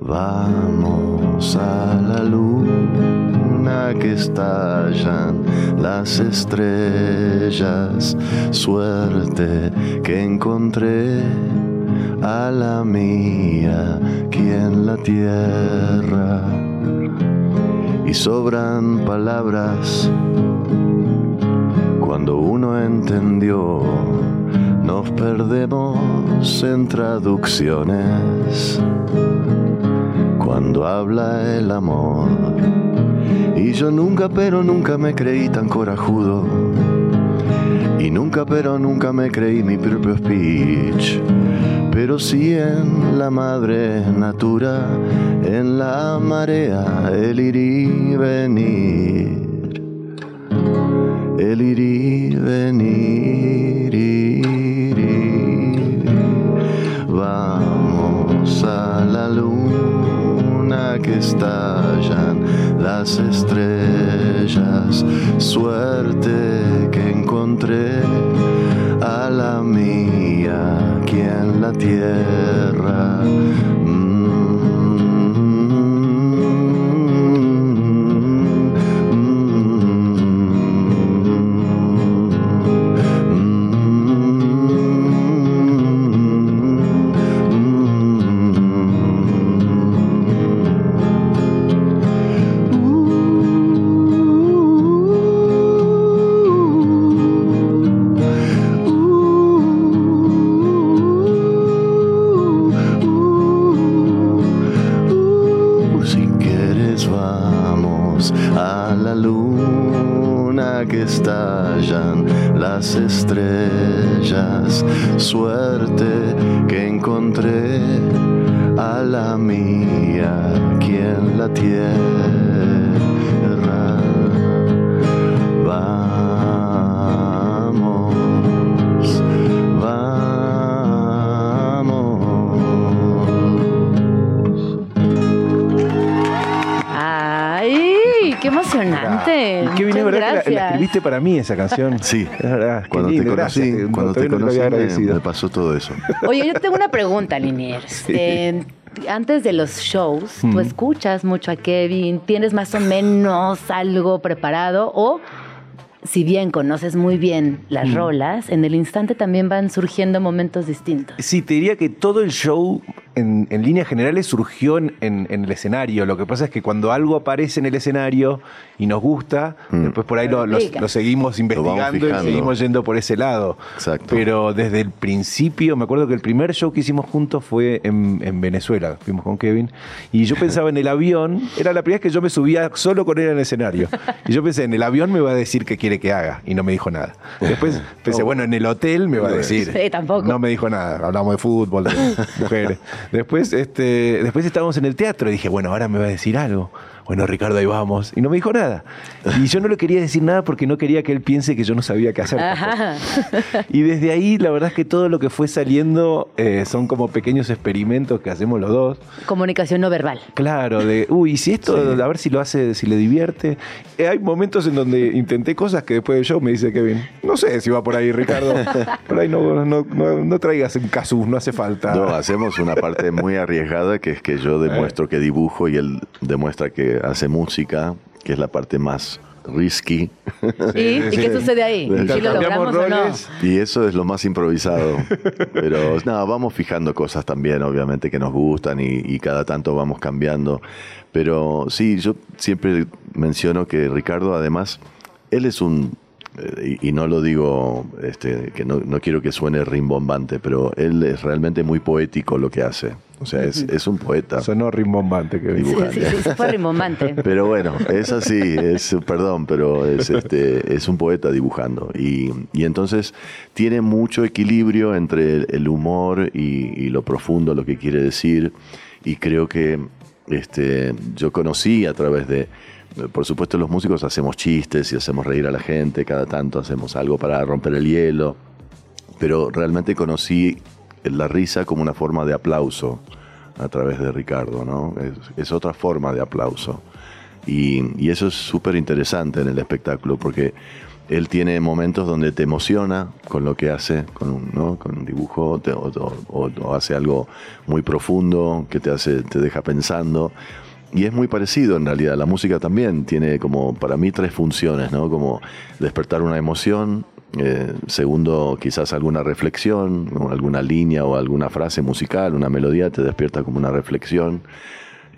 Vamos a la que estallan las estrellas. Suerte que encontré a la mía aquí en la tierra. Y sobran palabras cuando uno entendió. Nos perdemos en traducciones cuando habla el amor. Yo nunca, pero nunca me creí tan corajudo. Y nunca, pero nunca me creí mi propio speech. Pero sí en la madre natura, en la marea, el ir y venir. El ir y venir, estallan las estrellas. Suerte que encontré a la mía aquí en la tierra. Para mí esa canción. Sí, Es verdad. cuando te conocí, gracias. cuando te Todavía conocí me, me pasó todo eso. Oye, yo tengo una pregunta, Liniers. Eh, antes de los shows, ¿tú Mm. escuchas mucho a Kevin? ¿Tienes más o menos algo preparado? O, si bien conoces muy bien las Mm. rolas, en el instante también van surgiendo momentos distintos. Sí, te diría que todo el show, en, en líneas generales, surgió en, en- en el escenario. Lo que pasa es que cuando algo aparece en el escenario y nos gusta, después por ahí lo, lo- Explica. lo seguimos investigando y seguimos yendo por ese lado. Exacto. Pero desde el principio, me acuerdo que el primer show que hicimos juntos fue en, en Venezuela. Fuimos con Kevin. Y yo pensaba en el avión, era la primera vez que yo me subía solo con él en el escenario. Y yo pensé, en el avión me va a decir qué quiere que haga. Y no me dijo nada. Después pensé, bueno, en el hotel me va a decir. Sí, tampoco. No me dijo nada. Hablamos de fútbol, de mujeres. Después, este, después estábamos en el teatro y dije, bueno, ahora me va a decir algo. Bueno, Ricardo, ahí vamos. Y no me dijo nada. Y yo no le quería decir nada porque no quería que él piense que yo no sabía qué hacer. Ajá. Y desde ahí, la verdad es que todo lo que fue saliendo eh, son como pequeños experimentos que hacemos los dos. Comunicación no verbal. Claro, de, uy, si esto, a ver si lo hace, si le divierte. Eh, hay momentos en donde intenté cosas que después del show me dice Kevin, no sé si va por ahí, Ricardo. por ahí no, no, no, no traigas un casus, no hace falta. No, hacemos una parte muy arriesgada que es que yo demuestro que dibujo y él demuestra que hace música, que es la parte más risky. ¿Y, ¿Y qué sucede ahí? ¿Sí lo logramos o no? Y eso es lo más improvisado. Pero nada, vamos fijando cosas también, obviamente, que nos gustan y, y cada tanto vamos cambiando. Pero sí, yo siempre menciono que Ricardo, además, él es un. Eh, Y, y no lo digo, este, que no, no quiero que suene rimbombante, pero él es realmente muy poético lo que hace. O sea, es, es un poeta. Sonó rimbombante, que Sí, sí, sí, fue rimbombante. Pero bueno, es así, es, perdón, pero es, este, es un poeta dibujando. Y, y entonces tiene mucho equilibrio entre el, el humor y, y lo profundo, lo que quiere decir. Y creo que este, yo conocí a través de, por supuesto los músicos hacemos chistes y hacemos reír a la gente, cada tanto hacemos algo para romper el hielo. Pero realmente conocí la risa como una forma de aplauso a través de Ricardo, ¿no? Es, otra forma de aplauso. Y, eso es súper interesante en el espectáculo porque él tiene momentos donde te emociona con lo que hace, con un, ¿no? con un dibujo, te- o, o- o hace algo muy profundo que te, hace, te deja pensando. Y es muy parecido en realidad. La música también tiene como, para mí, tres funciones, ¿no? Como despertar una emoción, eh, segundo, quizás alguna reflexión, alguna línea o alguna frase musical, una melodía te despierta como una reflexión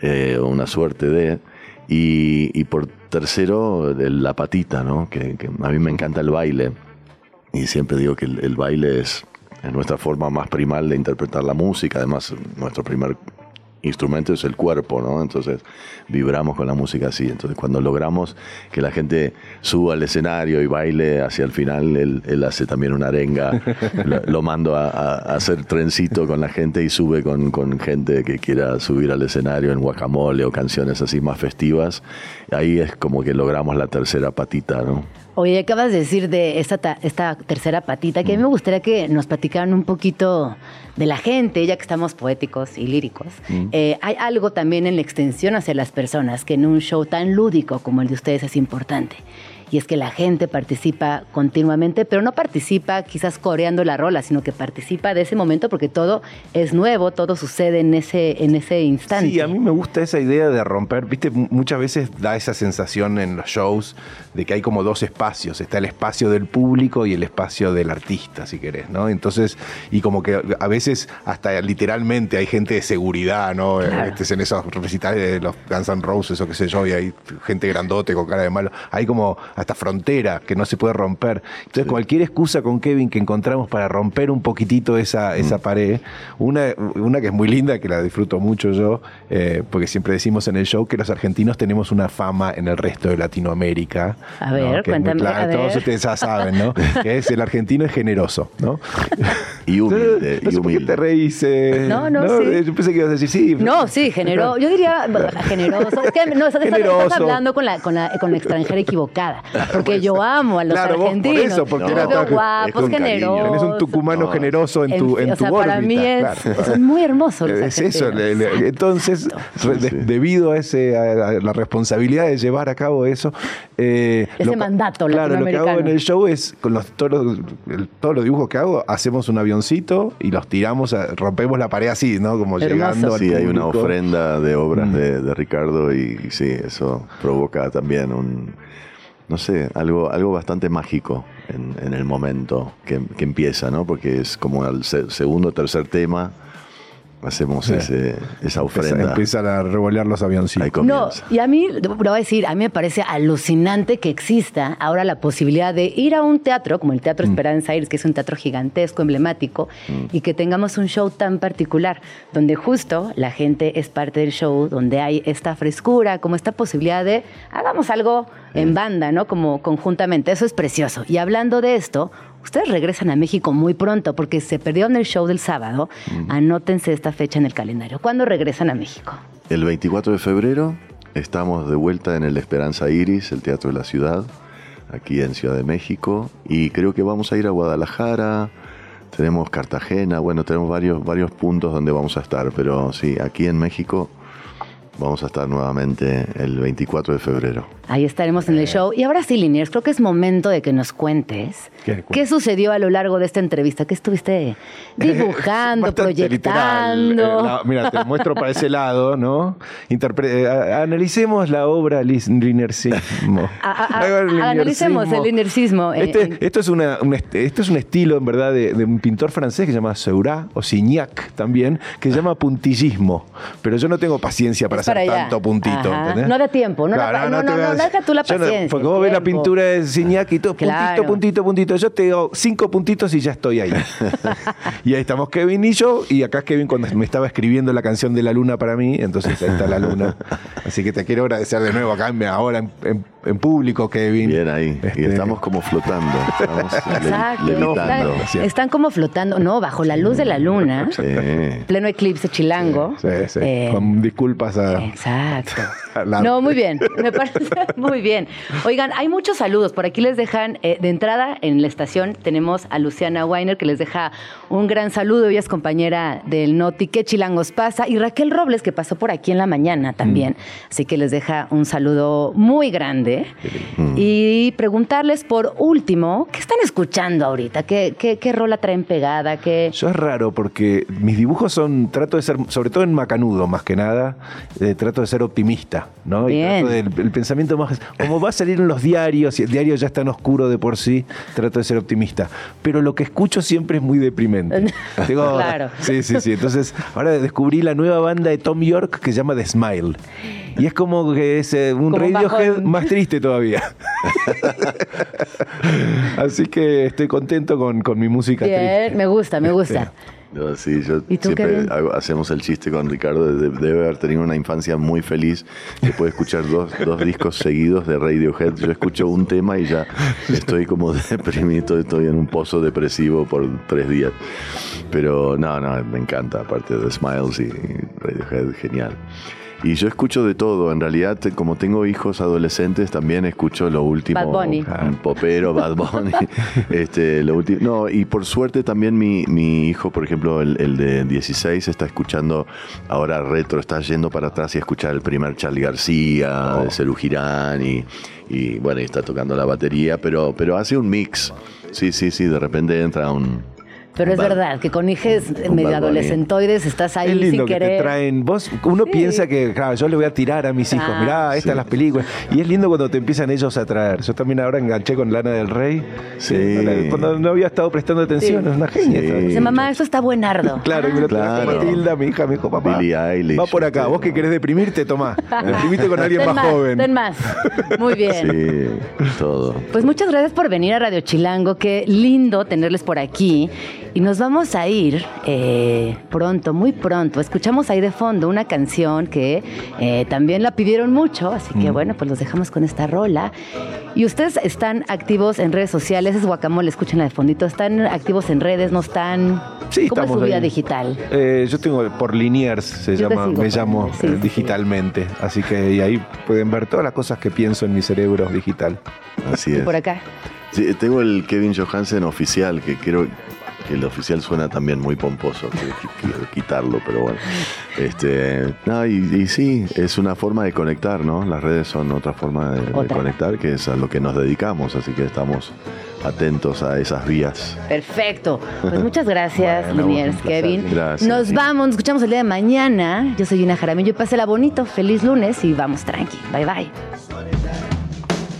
eh, o una suerte de. Y, y por tercero, la patita, ¿no? Que, que a mí me encanta el baile. Y siempre digo que el, el baile es, es nuestra forma más primal de interpretar la música. Además, nuestro primer instrumento es el cuerpo, ¿no? Entonces vibramos con la música así. Entonces cuando logramos que la gente suba al escenario y baile hacia el final, él, él hace también una arenga, lo, lo mando a, a- a hacer trencito con la gente y sube con, con gente que quiera subir al escenario en guacamole o canciones así más festivas. Ahí es como que logramos la tercera patita, ¿no? Oye, acabas de decir de esta, ta- esta tercera patita, que a mí me gustaría que nos platicaran un poquito de la gente, ya que estamos poéticos y líricos. Eh, hay algo también en la extensión hacia las personas que en un show tan lúdico como el de ustedes es importante. Y es que la gente participa continuamente, pero no participa quizás coreando la rola, sino que participa de ese momento porque todo es nuevo, todo sucede en ese, en ese instante. Sí, a mí me gusta esa idea de romper, viste, muchas veces da esa sensación en los shows de que hay como dos espacios, está el espacio del público y el espacio del artista, si querés, ¿no? Entonces, y como que a veces hasta literalmente hay gente de seguridad, ¿no? Claro. Este, en esos recitales de los Guns N' Roses o qué sé yo, y hay gente grandote con cara de malo, hay como hasta frontera que no se puede romper. Entonces, cualquier excusa con Kevin que encontramos para romper un poquitito esa, esa pared, una, una que es muy linda, que la disfruto mucho yo, eh, porque siempre decimos en el show que los argentinos tenemos una fama en el resto de Latinoamérica. A ver, es muy cuéntame, clara, a ver. Todos ustedes ya saben, ¿no? que es el argentino es generoso, ¿no? Y humilde, no sé por qué te reís. eh, No, no, sí. Yo pensé que ibas a decir sí. No, sí, generoso. Yo diría generoso. Es que no, estás, Generoso. estás hablando con la, con, la, con la extranjera equivocada. Porque yo amo a los Claro, vos por argentinos. eso, porque era tan- guapos, generosos. Tenés un tucumano generoso en tu, en o tu sea, para órbita, mí es, claro. son muy hermosos los Es eso, argentinos. le- le- entonces, re- de- debido a, ese, a, a la responsabilidad de llevar a cabo eso, eh, Ese mandato Claro, lo que hago en el show es, con los, todos, los, todos los dibujos que hago, hacemos un avioncito y los tiramos, a- rompemos la pared así, ¿no? Como llegando al Sí, hay una ofrenda de obras de, de Ricardo y, y sí, eso provoca también un, no sé, algo, algo bastante mágico en, en el momento que, que empieza, ¿no? Porque es como el se- segundo o tercer tema, hacemos Sí. ese, esa Empieza- ofrenda. Empiezan a revolear los avioncitos. No, y a mí, lo voy a decir, a mí me parece alucinante que exista ahora la posibilidad de ir a un teatro, como el Teatro Esperanza Aires, que es un teatro gigantesco, emblemático, y que tengamos un show tan particular, donde justo la gente es parte del show, donde hay esta frescura, como esta posibilidad de hagamos algo en banda, ¿no? Como conjuntamente. Eso es precioso. Y hablando de esto, ustedes regresan a México muy pronto, porque se perdieron el show del sábado. Anótense esta fecha en el calendario. ¿Cuándo regresan a México? El 24 de febrero estamos de vuelta en el Esperanza Iris, el Teatro de la Ciudad, aquí en Ciudad de México. Y creo que vamos a ir a Guadalajara, tenemos Cartagena, bueno, tenemos varios, varios puntos donde vamos a estar, pero sí, aquí en México vamos a estar nuevamente el 24 de febrero. Ahí estaremos en el show. Y ahora sí, Liniers, creo que es momento de que nos cuentes ¿Qué? qué sucedió a lo largo de esta entrevista. ¿Qué estuviste dibujando, proyectando? literal. Eh, la- mira, te muestro para ese lado, ¿no? Interpre- eh, a- analicemos la obra. A- a- el analicemos el eh, Este- en- esto, es una, un est- esto es un estilo, en verdad, de, de un pintor francés que se llama Seurat o Signac también, que se llama puntillismo. Pero yo no tengo paciencia para hacer allá. tanto puntito. No da tiempo, no da Claro, pa- no, no, no, decir- deja tú la no- porque vos ves la pintura de Signac y todo, puntito, Claro. puntito, puntito. Yo te digo cinco puntitos y ya estoy ahí. y ahí estamos Kevin y yo, y acá Kevin cuando me estaba escribiendo la canción de la luna para mí, entonces ahí está la luna. Así que te quiero agradecer de nuevo acá, ahora en, en- en público, Kevin. Bien ahí. Y Este- estamos como flotando, estamos Exacto. levitando. Están, están como flotando, no, bajo la luz de la luna. Sí. Pleno eclipse chilango. Sí, sí. Eh, Con disculpas a. Exacto. a la- No, muy bien, me parece muy bien. Oigan, hay muchos saludos. Por aquí les dejan, eh, de entrada en la estación tenemos a Luciana Weiner que les deja un gran saludo. Ella es compañera del Noti, ¿qué chilangos pasa? Y Raquel Robles que pasó por aquí en la mañana también. Mm. Así que les deja un saludo muy grande. Y preguntarles por último, ¿qué están escuchando ahorita? ¿Qué, qué, qué rola traen pegada? ¿Qué... Yo es raro porque mis dibujos son, trato de ser, sobre todo en Macanudo más que nada, eh, trato de ser optimista, ¿no? Y trato del el pensamiento más, como va a salir en los diarios y el diario ya está en oscuro de por sí, trato de ser optimista. Pero lo que escucho siempre es muy deprimente. Digo, Claro. Sí, sí, sí. Entonces, ahora descubrí la nueva banda de Tom York que se llama The Smile. Y es como que es eh, un Radiohead más triste todavía. Así que estoy contento con, con mi música triste. Bien, me gusta, me gusta. Yo, sí, yo ¿Y tú, siempre hago- hacemos el chiste con Ricardo, de- debe haber tenido una infancia muy feliz, que puede escuchar dos, dos discos seguidos de Radiohead. Yo escucho un tema y ya estoy como deprimido, estoy en un pozo depresivo por tres días. Pero no, no, me encanta, aparte de Smiles y Radiohead, genial. Y yo escucho de todo, en realidad, como tengo hijos adolescentes, también escucho lo último. Bad Bunny. Popero, Bad Bunny. este, lo último. No, y por suerte también mi, mi hijo, por ejemplo, el, el de 16, está escuchando ahora retro, está yendo para atrás y escuchar el primer Charlie García, de Cerú Girán, y, y bueno, y está tocando la batería, pero, pero hace un mix. Sí, sí, sí, de repente entra un. Pero es verdad que con hijes Con medio adolescentoides estás ahí Es lindo sin que querer. te traen. Vos, uno piensa que, claro, yo le voy a tirar a mis hijos. Ah. Mirá, estas las películas. Y es lindo cuando te empiezan ellos a traer. Yo también ahora enganché con Lana del Rey. Sí. Eh, Cuando no había estado prestando atención, Sí. es una genia. Sí. Dice, mamá, esto está buenardo. Claro, y me lo trajo Claro. Matilda, mi hija, me dijo, papá. Eilish, Va por acá. este. Vos que querés deprimirte, tomá. Deprimite con alguien Ten más, joven. Ten más. Muy bien. Sí, todo. Pues muchas gracias por venir a Radio Chilango. Qué lindo tenerles por aquí. Y nos vamos a ir eh, pronto, muy pronto. Escuchamos ahí de fondo una canción que eh, también la pidieron mucho. Así que Mm. bueno, pues los dejamos con esta rola. Y ustedes están activos en redes sociales. Es guacamole, escúchenla de fondito. ¿Están activos en redes? ¿No están? Sí, ¿Cómo es su vida ahí. digital? Eh, yo tengo por Liniers, se Yo llama, me llamo sí, eh, sí, sí. digitalmente. Así que y ahí pueden ver todas las cosas que pienso en mi cerebro digital. Así Y es. por acá. Sí, tengo el Kevin Johansen oficial, que quiero que el oficial suena también muy pomposo, quiero quitarlo, pero bueno. Este, no, y, y sí, es una forma de conectar, ¿no? Las redes son otra forma de, conectar, que es a lo que nos dedicamos, así que estamos atentos a esas vías. Perfecto. Pues muchas gracias, Bueno, Liniers. Kevin. Gracias. Nos vamos, nos escuchamos el día de mañana. Yo soy Gina Jaramillo. Pásela bonito. Feliz lunes y vamos tranqui. Bye bye.